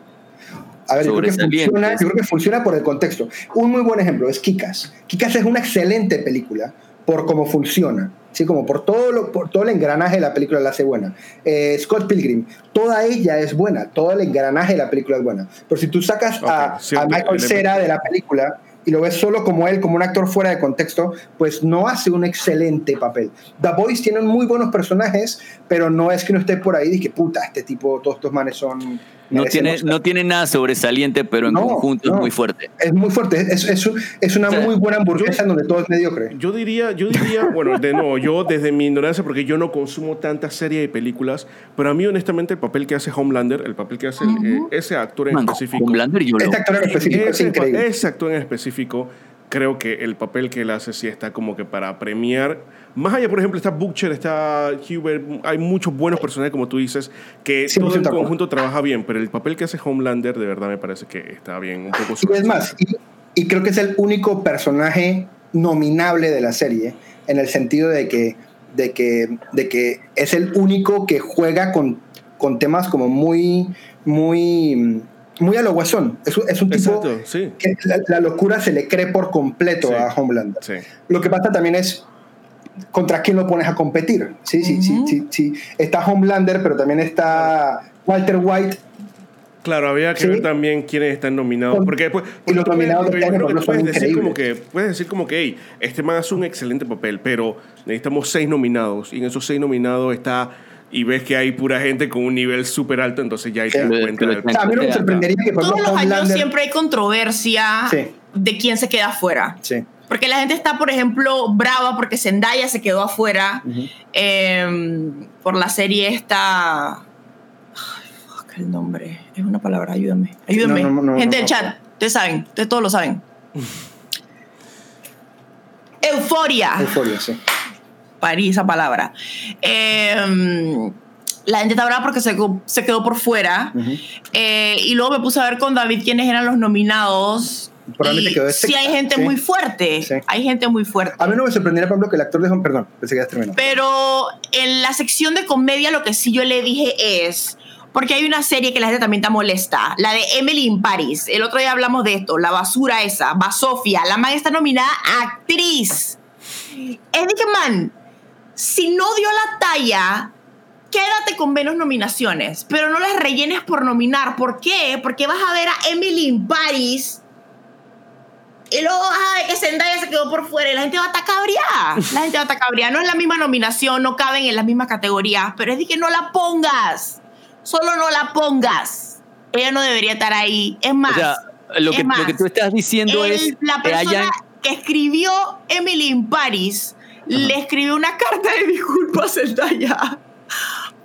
A ver, yo creo, que funciona, yo creo que funciona por el contexto. Un muy buen ejemplo es Kikas. Kikas es una excelente película por cómo funciona. ¿Sí? Como por todo, lo, por todo el engranaje de la película la hace buena. Eh, Scott Pilgrim, toda ella es buena, todo el engranaje de la película es buena. Pero si tú sacas a, Michael. Cera de la película y lo ves solo como él, como un actor fuera de contexto, pues no hace un excelente papel. The Boys tienen muy buenos personajes, pero no es que no esté por ahí y que puta, este tipo, todos estos manes son... No tiene, Oscar". no tiene nada sobresaliente, pero en No, conjunto no. es muy fuerte. Es muy fuerte, es, es, es una O sea, muy buena hamburguesa en donde todo es mediocre. Yo diría, yo diría, bueno, de nuevo, yo desde mi ignorancia, porque yo no consumo tantas series y películas, pero a mí honestamente el papel que hace Homelander, el papel que hace eh, ese actor en Man, específico, Homelander yo lo- Este actor en específico es ese, increíble. ese actor en específico, creo que el papel que él hace sí está como que para premiar. Más allá, por ejemplo, está Butcher, está Hubert, hay muchos buenos personajes, como tú dices, que 100% todo en conjunto trabaja bien, pero el papel que hace Homelander, de verdad me parece que está bien, un poco Y es más, y, y creo que es el único personaje nominable de la serie, en el sentido de que, de que, de que es el único que juega con, con temas como muy, muy, muy a lo guasón. Es, un- es un tipo Exacto, sí. que la, la locura se le cree por completo Sí. a Homelander. Sí. Lo que pasa también es contra quién lo pones a competir. Sí, sí, sí, Ujú. sí, sí. Está Homelander, pero también está Walter White. Claro, había que Sí. ver también quiénes están nominados. Con- Porque después, y los nominados me de este que puedes decir como que puedes decir como que hey, este man hace un excelente papel, pero necesitamos seis nominados y en esos seis nominados está y ves que hay pura gente con un nivel súper alto, entonces ya ahí te das cuenta. del- O sea, a mí no me sorprendería que, por Todos los años siempre hay controversia Sí. de quién se queda afuera. Sí. Porque la gente está, por ejemplo, brava porque Zendaya se quedó afuera eh, por la serie esta. Ay, fuck el nombre. Es una palabra, ayúdame. Ayúdame. No, no, no, gente no, del no. chat, ustedes saben, ustedes todos lo saben. Euforia. Euforia, sí. Parí esa palabra. Eh, la gente está brava porque se, se quedó por fuera. Eh, y luego me puse a ver con David quiénes eran los nominados. Probablemente quedó sí hay gente sí. muy fuerte. Sí. Hay gente muy fuerte. A mí no me sorprendería, por ejemplo, que el actor de Home... Perdón, pensé que ya terminó. Pero en la sección de comedia lo que sí yo le dije es, porque hay una serie que la gente también está molesta, la de Emily in Paris. El otro día hablamos de esto, la basura esa, Basofia. La man está nominada a actriz. Es de que, man, si no dio la talla, quédate con menos nominaciones, pero no las rellenes por nominar. ¿Por qué? Porque vas a ver a Emily in Paris y luego vas a ver que Zendaya se quedó por fuera y la gente va a estar cabreada. La gente va a estar cabreada. No es la misma nominación, no caben en las mismas categorías, pero es de que no la pongas. Solo no la pongas. Ella no debería estar ahí. Es más, O sea, lo es que, más, lo que tú estás diciendo el- es la que persona hayan... que escribió Emily in Paris le escribió una carta de disculpas a Zendaya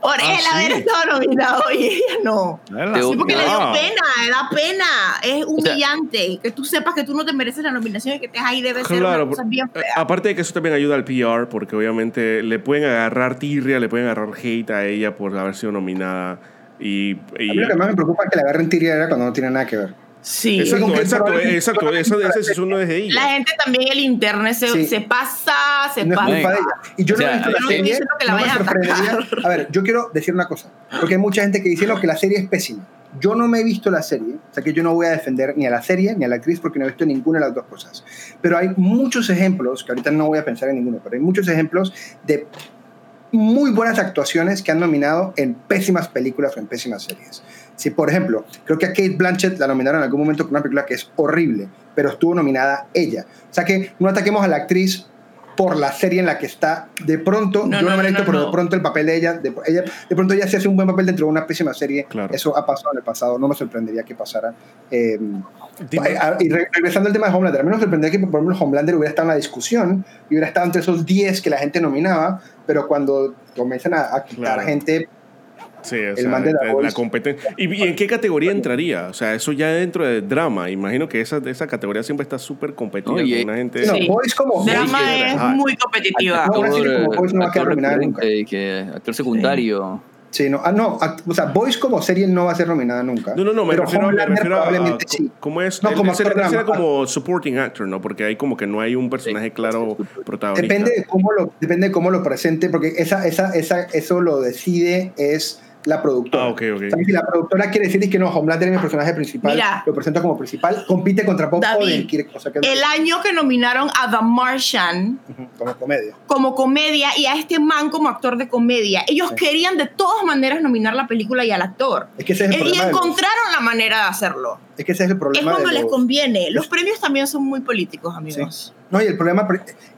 por Ah, él haber estado nominado y ella no. Sí, porque le dio pena, da pena. Es sea- humillante. que tú sepas que tú no te mereces la nominación y que estés ahí debe ser Claro, una cosa por- bien eh, fea. aparte de que eso también ayuda al PR, porque obviamente le pueden agarrar tirria, le pueden agarrar hate a ella por haber sido nominada. Y, y- A mí lo que más me preocupa es que la agarren tiria era cuando no tiene nada que ver. Sí. que exacto, exacto, decisión no es de ella. La gente también, el internet se, Sí. se pasa, se No es pasa. culpa de ella. Y yo O sea, no he visto la serie. que la no me a sorprendería. atacar. A ver, yo quiero decir una cosa. Porque hay mucha gente que dice no, que la serie es pésima. Yo no me he visto la serie. O sea que yo no voy a defender ni a la serie ni a la actriz porque no he visto ninguna de las dos cosas. Pero hay muchos ejemplos, que ahorita no voy a pensar en ninguno, pero hay muchos ejemplos de muy buenas actuaciones que han nominado en pésimas películas o en pésimas series. Si, por ejemplo, creo que a Kate Blanchett la nominaron en algún momento con una película que es horrible, pero estuvo nominada ella. O sea que no ataquemos a la actriz por la serie en la que está. De pronto, No, yo no, no, me no, visto, pero no. de pronto el papel de ella de, ella, de pronto ella se hace un buen papel dentro de una pésima serie. Claro. Eso ha pasado en el pasado, no me sorprendería que pasara. Eh, y re- regresando al tema de Homelander, a mí me sorprendería que, por ejemplo, Homelander hubiera estado en la discusión y hubiera estado entre esos 10 que la gente nominaba, pero cuando comienzan a, a quitar Claro. gente, Sí, o El sea, man de la la, competencia. ¿Y, y en qué categoría entraría? O sea, eso ya dentro de drama. Imagino que esa, esa categoría siempre está súper competida Oye, con una gente. no, Sí. Boys como Drama Sí, es ajá. muy competitiva. No, una serie como Boys no va a quedar actor nominada recurrente, que actor secundario. Sí, no, ah, no, o sea, Boys como serie no va a ser nominada nunca. No, no, no, me pero refiero, me refiero a, probablemente a- sí. ¿Cómo es? No, Él- como actor refiere drama. como supporting actor, ¿no? Porque hay como que no hay un personaje claro protagonista. Depende de cómo lo, depende de cómo lo presente, porque esa, esa, esa, eso lo decide es la productora. Ah, si la productora quiere decir que no, Homelander es mi personaje principal, Mira. lo presenta como principal, compite contra Bob David, Odenkirk, o sea que El año que nominaron a The Martian como comedia. como comedia y a este man como actor de comedia, ellos Sí. querían de todas maneras nominar la película y al actor. Es que ese es el Y problema. de los- encontraron la manera de hacerlo. es que ese es el Es problema. cuando de les conviene. Los premios también son muy políticos, amigos. No, y el problema,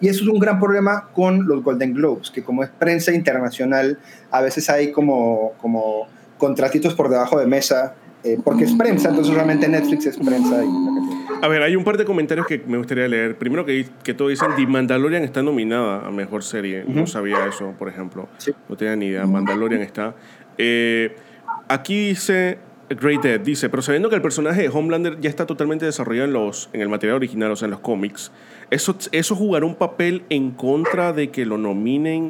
y eso es un gran problema con los Golden Globes, que como es prensa internacional, a veces hay como, como contratitos por debajo de mesa, eh, porque es prensa, entonces realmente Netflix es prensa. Y, A ver, hay un par de comentarios que me gustaría leer. Primero que, que todos dicen, The Mandalorian está nominada a Mejor Serie. No sabía eso, por ejemplo. Sí. No tenía ni idea. Mandalorian está. Eh, aquí dice, Great Dead, dice, pero sabiendo que el personaje de Homelander ya está totalmente desarrollado en, los, en el material original, o sea, en los cómics, ¿eso, ¿eso jugará un papel en contra de que lo nominen?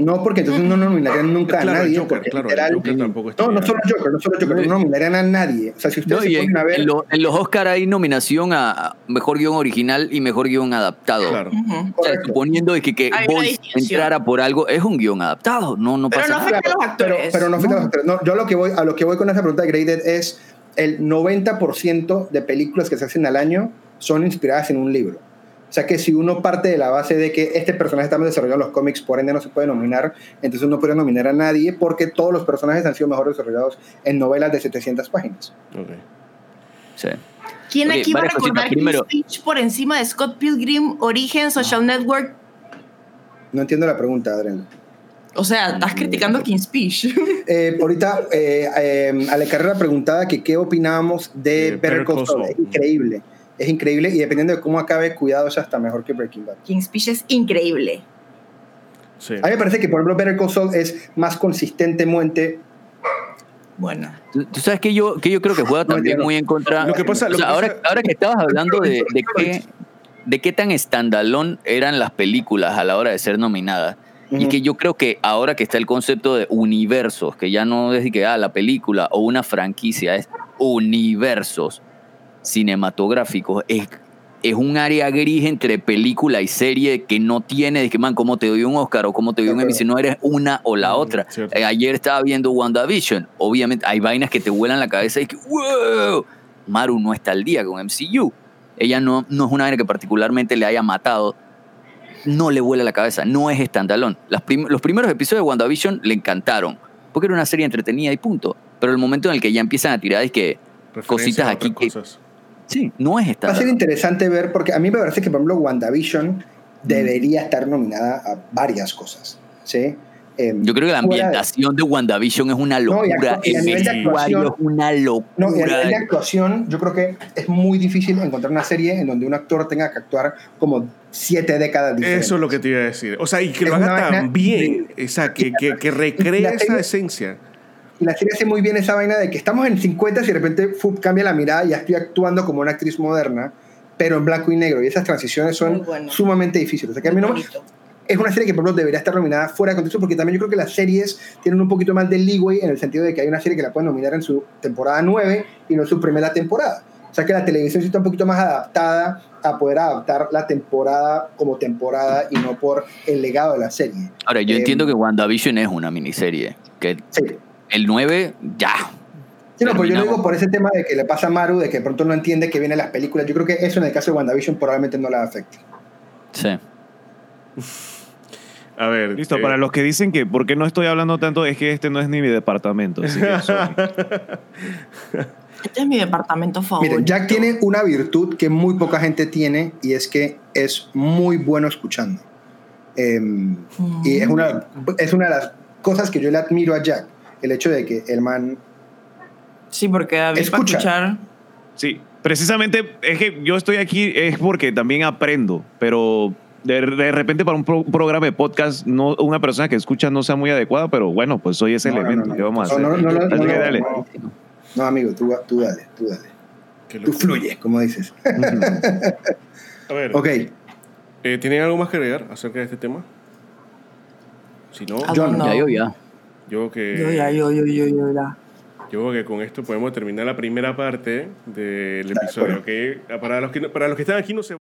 no, porque entonces no nominarían nunca Claro, a nadie. Joker, claro, el Joker tampoco no, estaría. no solo Joker, no solo Joker, no nominarían a nadie. O sea, si ustedes No, se en, ponen a ver... en lo- en los Oscar hay nominación a mejor guion original y mejor guion adaptado. Claro. Ujú. O sea, suponiendo de que, que entrara por algo, es un guion adaptado, no, no Pero pasa no nada. afecta a los pero, actores. pero no afecta a los actores. No, yo a lo que voy, a lo que voy con esa pregunta de Graded es el 90% de películas que se hacen al año son inspiradas en un libro. O sea que si uno parte de la base de que este personaje está más desarrollado en los cómics, por ende no se puede nominar, entonces no puede nominar a nadie porque todos los personajes han sido mejor desarrollados en novelas de 700 páginas. Ok. Sí. ¿Quién Ok, aquí va a recordar Speech por encima de Scott Pilgrim, Origen, Social Network? No entiendo la pregunta, Adrián. O sea, estás criticando King's Speech. Eh, ahorita, eh, eh, Ale Carrera preguntaba que qué opinábamos de Better Saul. Es increíble. Y dependiendo de cómo acabe, cuidado, es hasta mejor que Breaking Bad. King's Speech es increíble. Sí. A mí me parece que, por ejemplo, Better Call Saul es más consistentemente. Bueno. Tú, tú sabes que yo, que yo creo que juega No, también muy en contra. Lo que pasa- o lo sea, que ahora, pasa- ahora que estabas hablando de, de qué, de qué tan standalone eran las películas a la hora de ser nominadas. Y que yo creo que ahora que está el concepto de universos, que ya no es de que ah, la película o una franquicia, es universos cinematográficos, es, es un área gris entre película y serie que no tiene, de que man, como te doy un Oscar o como te doy un Emmy, si no eres una o la Mm, otra. Eh, ayer estaba viendo WandaVision, obviamente hay vainas que te vuelan la cabeza y que, wow, Maru no está al día con MCU. Ella no, no es una vaina que particularmente le haya matado, no le vuela la cabeza, no es prim- los primeros episodios de WandaVision le encantaron, porque era una serie entretenida y punto. Pero el momento en el que ya empiezan a tirar es que, cositas aquí que- cosas. Sí, no es Va a ser interesante ver, porque a mí me parece que, por ejemplo, WandaVision debería estar nominada a varias cosas. ¿sí? Em, Yo creo que la fuera de- ambientación de WandaVision es una No, y locura, actu- y a el nivel de vestuario actuación- es una No, y a locura. nivel de actuación, yo creo que es muy difícil encontrar una serie en donde un actor tenga que actuar como siete décadas diferentes. Eso es lo que te iba a decir. O sea, y que Es lo haga vaina tan bien. increíble. O sea, que, que, que recree esa esencia. Y la serie hace muy bien esa vaina de que estamos en 50 y de repente fu, cambia la mirada y ya estoy actuando como una actriz moderna, pero en blanco y negro. Y esas transiciones son bueno. sumamente difíciles. O sea, que a mí no- es una serie que, por ejemplo, debería estar nominada fuera de contexto, porque también yo creo que las series tienen un poquito más de leeway en el sentido de que hay una serie que la pueden nominar en su temporada 9 y no en su primera temporada. O sea que la televisión sí está un poquito más adaptada a poder adaptar la temporada como temporada y no por el legado de la serie. Ahora, yo Em, entiendo que WandaVision es una miniserie, que Sí. El 9 ya. Sí, no, pero yo lo digo por ese tema de que le pasa a Maru, de que de pronto no entiende que vienen las películas. Yo creo que eso en el caso de WandaVision probablemente no la afecte. Sí. A ver. Listo, eh, para los que dicen que por qué no estoy hablando tanto, es que este no es ni mi departamento. Así que, sorry. Este es mi departamento favorito. Miren, Jack tiene una virtud que muy poca gente tiene y es que es muy bueno escuchando. Em, Y es una, es una de las cosas que yo le admiro a Jack. El hecho de que el man... Sí, porque David Escucha. escuchar. Sí, precisamente es que yo estoy aquí es porque también aprendo, pero de, de repente para un pro- programa de podcast, no, una persona que escucha no sea muy adecuada, pero bueno, pues soy ese No, no, elemento. no, no. ¿Qué vamos a No, hacer? no, no, no, Así no, que no, dale. no. No, amigo, tú, tú dale, tú dale. qué Tú fluyes, como dices. A ver. ok, eh, ¿Tienen algo más que agregar acerca de este tema? Si no, no. know. Ya, yo ya. Yo que. Yo ya, yo, yo, yo, yo, ya. Yo creo que con esto podemos terminar la primera parte del episodio. ¿ok? Para, los que, no- para los que están aquí, no se